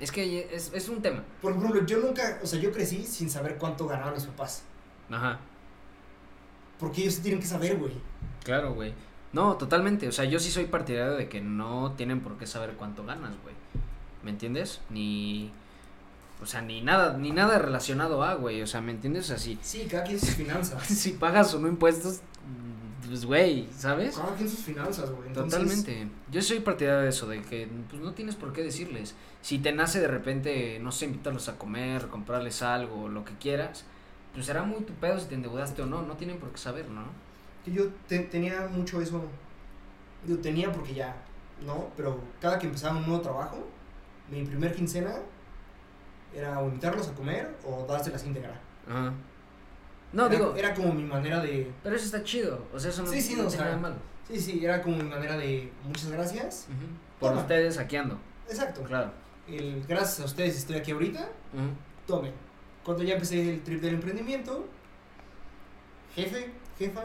Es que es, es un tema. Por ejemplo, yo nunca, o sea, yo crecí sin saber cuánto ganaban mis papás. Ajá. Porque ellos tienen que saber, güey. Claro, güey. No, totalmente. O sea, yo sí soy partidario de que no tienen por qué saber cuánto ganas, güey. ¿Me entiendes? Ni. O sea, ni nada, ni nada relacionado a, güey. O sea, ¿me entiendes? O sea, si, Sí, cada quien sus finanzas. si pagas o no impuestos, pues, güey, ¿sabes? Cada quien sus finanzas, güey. Entonces, Totalmente. Yo soy partidario de eso, de que pues no tienes por qué decirles. Si te nace de repente, no sé, invitarlos a comer, comprarles algo, lo que quieras, pues será muy tu pedo si te endeudaste o no. No tienen por qué saber, ¿no? Yo te- tenía mucho eso. Yo tenía porque ya, ¿no? Pero cada que empezaba un nuevo trabajo, mi primer quincena era o invitarlos a comer o dárselas íntegra. Ajá. No, era, digo, Era como mi manera de. pero eso está chido. O sea, eso no, Sí, sí, no o tiene sea, nada de malo. Sí, sí, era como mi manera de. Muchas gracias. Por Toma. ustedes saqueando, Exacto. claro. El, gracias a ustedes estoy aquí ahorita. Ujú. Tomen. Cuando ya empecé el trip del emprendimiento, jefe, jefa,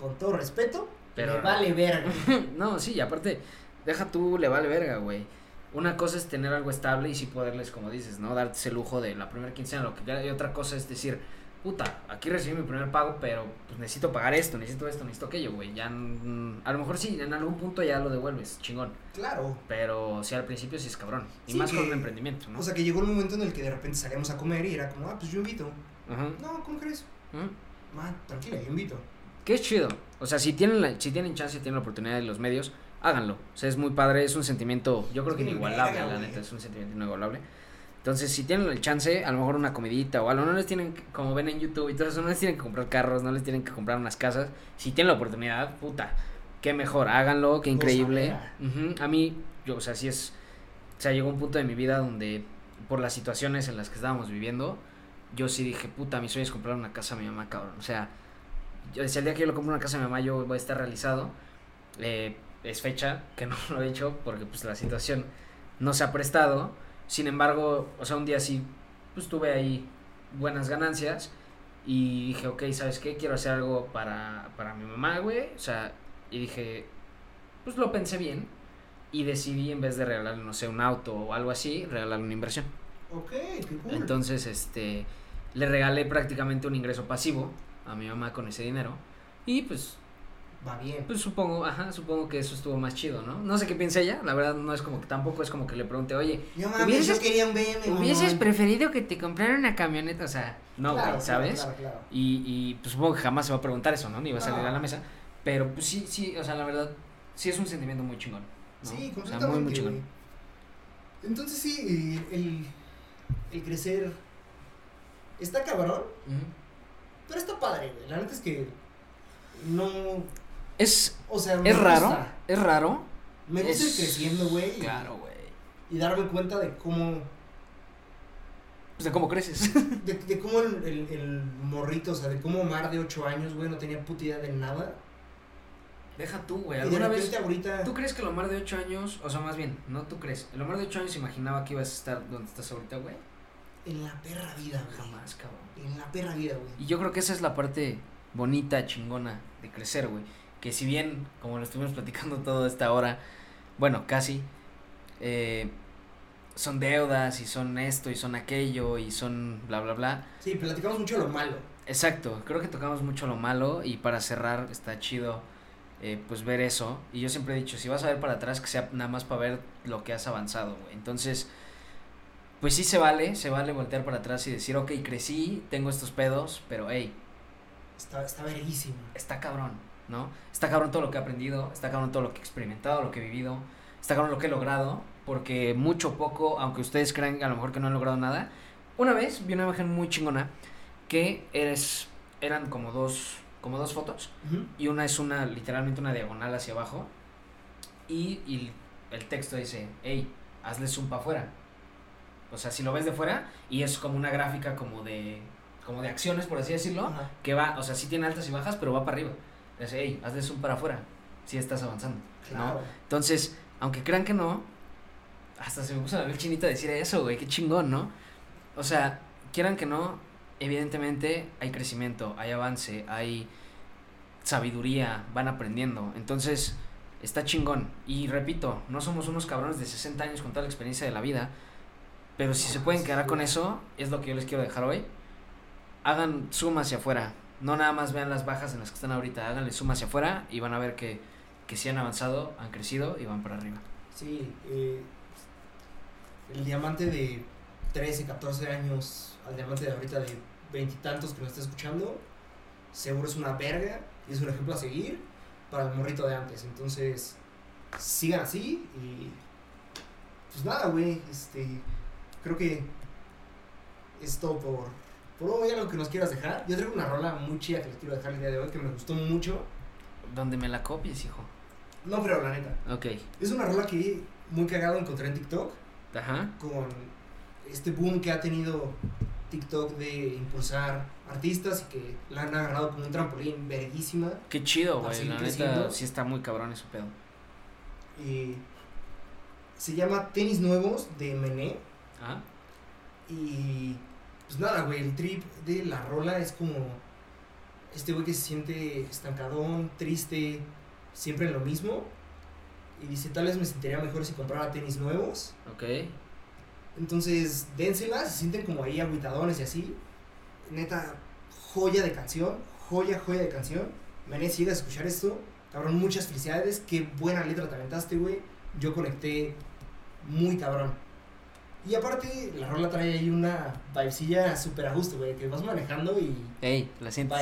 con todo respeto, Pero no. vale verga. no, sí, y aparte, deja tú, le vale verga, güey. Una cosa es tener algo estable y sí poderles, como dices, ¿no? Darte ese lujo de la primera quincena, lo que. Y otra cosa es decir, puta, aquí recibí mi primer pago, pero pues necesito pagar esto, necesito esto, necesito aquello, güey. Ya, mm, a lo mejor sí, en algún punto ya lo devuelves, chingón. Claro. Pero sí, al principio sí es cabrón. Y Sí, más con un emprendimiento, ¿no? O sea que llegó un momento en el que de repente salíamos a comer y era como, ah, pues yo invito. Ajá. No, ¿cómo crees? Man, tranquila, yo invito. Es chido. O sea, si tienen, la, si tienen chance, tienen la oportunidad de los medios, háganlo. O sea, es muy padre, es un sentimiento, yo creo que inigualable, la neta, es un sentimiento inigualable. Entonces, si tienen el chance, a lo mejor una comidita o algo, no les tienen, que- como ven en YouTube y todo eso, no les tienen que comprar carros, no les tienen que comprar unas casas. Si tienen la oportunidad, puta, qué mejor, háganlo, qué increíble. A mí, yo, o sea, sí es, o sea, llegó un punto de mi vida donde, por las situaciones en las que estábamos viviendo, yo sí dije, puta, mi sueño es comprar una casa a mi mamá, cabrón. O sea, yo decía, el día que yo lo compro una casa a mi mamá, yo voy a estar realizado. Eh, es fecha que no lo he hecho porque pues la situación no se ha prestado. Sin embargo, o sea, un día sí, pues tuve ahí buenas ganancias y dije, ok, ¿sabes qué? Quiero hacer algo para, para mi mamá, güey. O sea, y dije, pues lo pensé bien y decidí en vez de regalarle, no sé, un auto o algo así, regalarle una inversión. Ok, qué cool. Entonces, este, le regalé prácticamente un ingreso pasivo a mi mamá con ese dinero. Y pues, Va bien. pues supongo, ajá, supongo que eso estuvo más chido, ¿no? No sé qué piensa ella, la verdad no es como que tampoco es como que le pregunte, oye, Yo mames, hubieses- yo quería un BM. ¿hubieses preferido que te comprara una camioneta? O sea, no, Claro, güey, claro, ¿sabes? Claro, claro. Y, y pues supongo que jamás se va a preguntar eso, ¿no? Ni va a salir No. a la mesa. Pero pues sí, sí, o sea, la verdad, sí es un sentimiento muy chingón. ¿no? Sí, O sea, completamente. muy, muy chingón. Entonces sí, el, el crecer está cabrón, pero está padre, güey. La neta es que no, Es, o sea, es raro, gusta. es raro. Me gusta ir Es- creciendo, güey. Claro, güey. Y darme cuenta de cómo, Pues de cómo creces. de, de cómo el, el, el morrito, o sea, de cómo Omar de 8 años, güey, no tenía puta idea de nada. Deja tú, güey. De ¿Alguna vez ahorita. ¿Tú crees que el Omar de 8 años, o sea, más bien, no tú crees, el Omar de 8 años imaginaba que ibas a estar donde estás ahorita, güey? En la perra vida, güey. Jamás, cabrón. En la perra vida, güey. Y yo creo que esa es la parte bonita, chingona de crecer, güey. Que si bien, como lo estuvimos platicando toda esta hora, bueno, casi, eh, son deudas y son esto y son aquello y son bla, bla, bla. Sí, platicamos mucho lo malo. Exacto, creo que tocamos mucho lo malo y para cerrar está chido eh, pues ver eso. Y yo siempre he dicho, si vas a ver para atrás, que sea nada más para ver lo que has avanzado, güey. Entonces, pues sí se vale, se vale voltear para atrás y decir, ok, crecí, tengo estos pedos, pero hey, Está, está verguísimo. está cabrón, ¿no? Está cabrón todo lo que he aprendido, está cabrón todo lo que he experimentado, lo que he vivido, está cabrón lo que he logrado, porque mucho poco, aunque ustedes crean a lo mejor que no han logrado nada, una vez vi una imagen muy chingona que eres, eran como dos, como dos fotos y una es una, literalmente una diagonal hacia abajo y, y el texto dice, hey, hazle zoom para afuera. O sea, si lo ves de fuera y es como una gráfica como de, como de acciones, por así decirlo, Ajá. que va, o sea, sí tiene altas y bajas, pero va para arriba. Dice, hey, hazle zoom para afuera, si estás avanzando. Claro. Entonces, aunque crean que no, hasta se me puso la piel chinita decir eso, güey, qué chingón, ¿no? O sea, quieran que no, evidentemente hay crecimiento, hay avance, hay sabiduría, van aprendiendo. Entonces, está chingón. Y repito, no somos unos cabrones de 60 años con toda la experiencia de la vida, pero si se pueden quedar con eso, es lo que yo les quiero dejar hoy. Hagan zoom hacia afuera. No nada más vean las bajas en las que están ahorita, háganle zoom hacia afuera y van a ver que, que sí han avanzado, han crecido y van para arriba. Sí, eh, el diamante de 13, 14 años al diamante de ahorita de veintitantos que nos está escuchando, seguro es una verga y es un ejemplo a seguir para el morrito de antes. Entonces, sigan así y pues nada, güey, este, creo que es todo por, por hoy, algo que nos quieras dejar. Yo traigo una rola muy chida que les quiero dejar el día de hoy que me gustó mucho. Donde me la copies, hijo. No, pero la neta. Ok. Es una rola que muy cagado encontré en TikTok. Ajá. con este boom que ha tenido TikTok de impulsar artistas y que la han agarrado como un trampolín verguísima. Qué chido, güey. La creciendo. neta, sí está muy cabrón ese pedo. Y se llama Tenis Nuevos de Mené. Ajá. Y pues nada, güey, el trip de la rola es como este güey que se siente estancadón, triste, siempre en lo mismo. Y dice, tal vez me sentiría mejor si comprara tenis nuevos. Ok. Entonces, dénselas, se sienten como ahí aguitadones y así. Neta, joya de canción, joya, joya de canción. Mené, si llegas a escuchar esto, cabrón, muchas felicidades. Qué buena letra te aventaste, güey. Yo conecté muy cabrón. Y aparte, la rola trae ahí una vibecilla súper a gusto, güey. Que vas manejando y Ey, la sientes.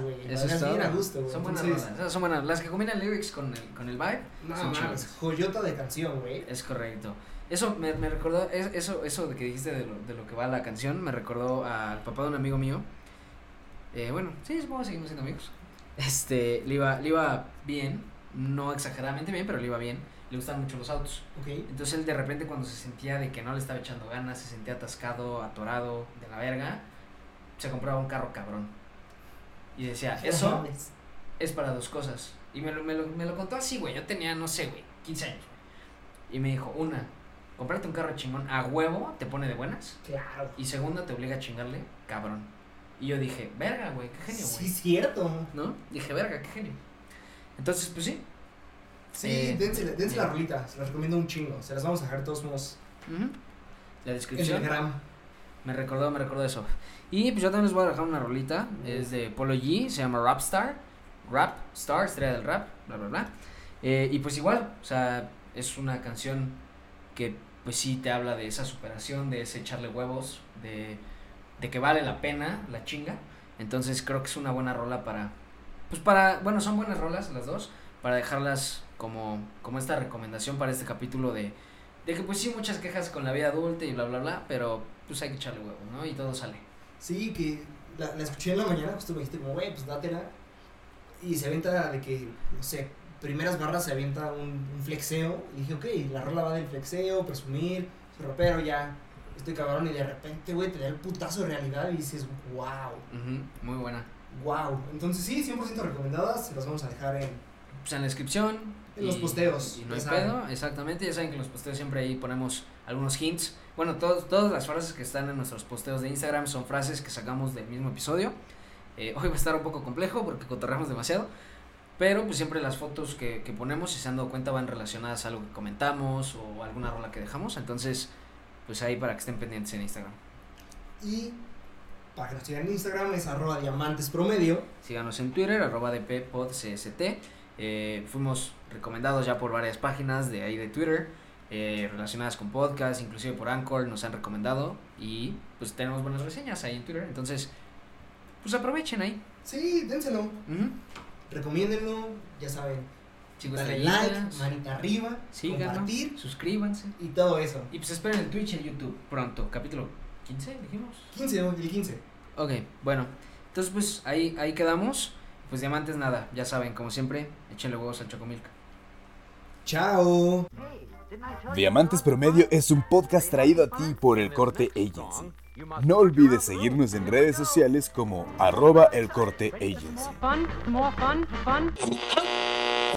güey. Eso es bien a gusto, güey. Son buenas Entonces, rolas. Son buenas. Las que combinan lyrics con el, con el vibe. No son chidas. joyota de canción, güey. Es correcto. Eso me, me recordó, es- eso, eso de que dijiste de lo, de lo que va la canción, me recordó al papá de un amigo mío. Eh, bueno, sí, supongo que seguimos siendo amigos. Este, le iba, le iba bien, no exageradamente bien, pero le iba bien. Le gustan mucho los autos. Ok. Entonces él de repente cuando se sentía de que no le estaba echando ganas, se sentía atascado, atorado, de la verga, se compraba un carro cabrón. Y decía, eso es para dos cosas. Y me lo, me lo, me lo contó así, güey. Yo tenía, no sé, güey, 15 años. Y me dijo, una, comprarte un carro chingón a huevo te pone de buenas. Claro. Y segunda, te obliga a chingarle, cabrón. Y yo dije, verga, güey, qué genio, güey. Sí, cierto. ¿No? Dije, verga, qué genio. Entonces, pues sí. Sí, Eh, dense, dense la rolita, se las recomiendo un chingo. Se las vamos a dejar de todos modos Ujú. La en descripción. el gram. Me recordó, me recordó eso. Y pues yo también les voy a dejar una rolita. Es de Polo G, se llama Rap Star. Rap Star, estrella del rap, bla, bla, bla. Eh, y pues igual, o sea, es una canción que pues sí te habla de esa superación, de ese echarle huevos, de, de que vale la pena la chinga. Entonces creo que es una buena rola para, pues para, bueno, son buenas rolas las dos, para dejarlas como, como esta recomendación para este capítulo de, de que pues sí muchas quejas con la vida adulta y bla, bla, bla, pero pues hay que echarle huevos, ¿no? Y todo sale. Sí, que la, la escuché en la mañana, justo me dijiste como, güey, pues dátela. Y se avienta de que, no sé, primeras barras se avienta un, un flexeo. Y dije, ok, la rola va del flexeo, presumir, soy rapero, ya, estoy cabrón. Y de repente, güey, te da el putazo de realidad y dices, wow, Ujú, muy buena. wow. Entonces sí, 100% recomendadas, se las vamos a dejar en, pues en la descripción. En los posteos, Y no hay pedo, exactamente. Ya saben que en los posteos siempre ahí ponemos algunos hints. Bueno, todos, todas las frases que están en nuestros posteos de Instagram son frases que sacamos del mismo episodio. Eh, hoy va a estar un poco complejo porque cotorreamos demasiado. Pero pues siempre las fotos que, que ponemos, si se han dado cuenta, van relacionadas a algo que comentamos o alguna rola que dejamos. Entonces, pues ahí para que estén pendientes en Instagram. Y para que nos sigan en Instagram es arroba diamantes promedio. Síganos en Twitter, arroba dppodcst. Eh, fuimos recomendados ya por varias páginas de ahí de Twitter, eh, relacionadas con podcast, inclusive por Anchor, nos han recomendado y pues tenemos buenas reseñas ahí en Twitter. Entonces, pues aprovechen ahí. Sí, dénselo. Ujú. Recomiéndenlo, ya saben. Dale like, manita arriba, síganos, compartir suscríbanse. y todo eso. Y pues esperen el Twitch y el YouTube pronto, capítulo 15, dijimos. 15, ¿no? el 15. Ok, bueno, entonces pues ahí, ahí quedamos. Pues diamantes nada, ya saben, como siempre, échenle huevos al chocomilk. Chao. Diamantes Promedio es un podcast traído a ti por el Corte Agency. No olvides seguirnos en redes sociales como arroba el corte agency.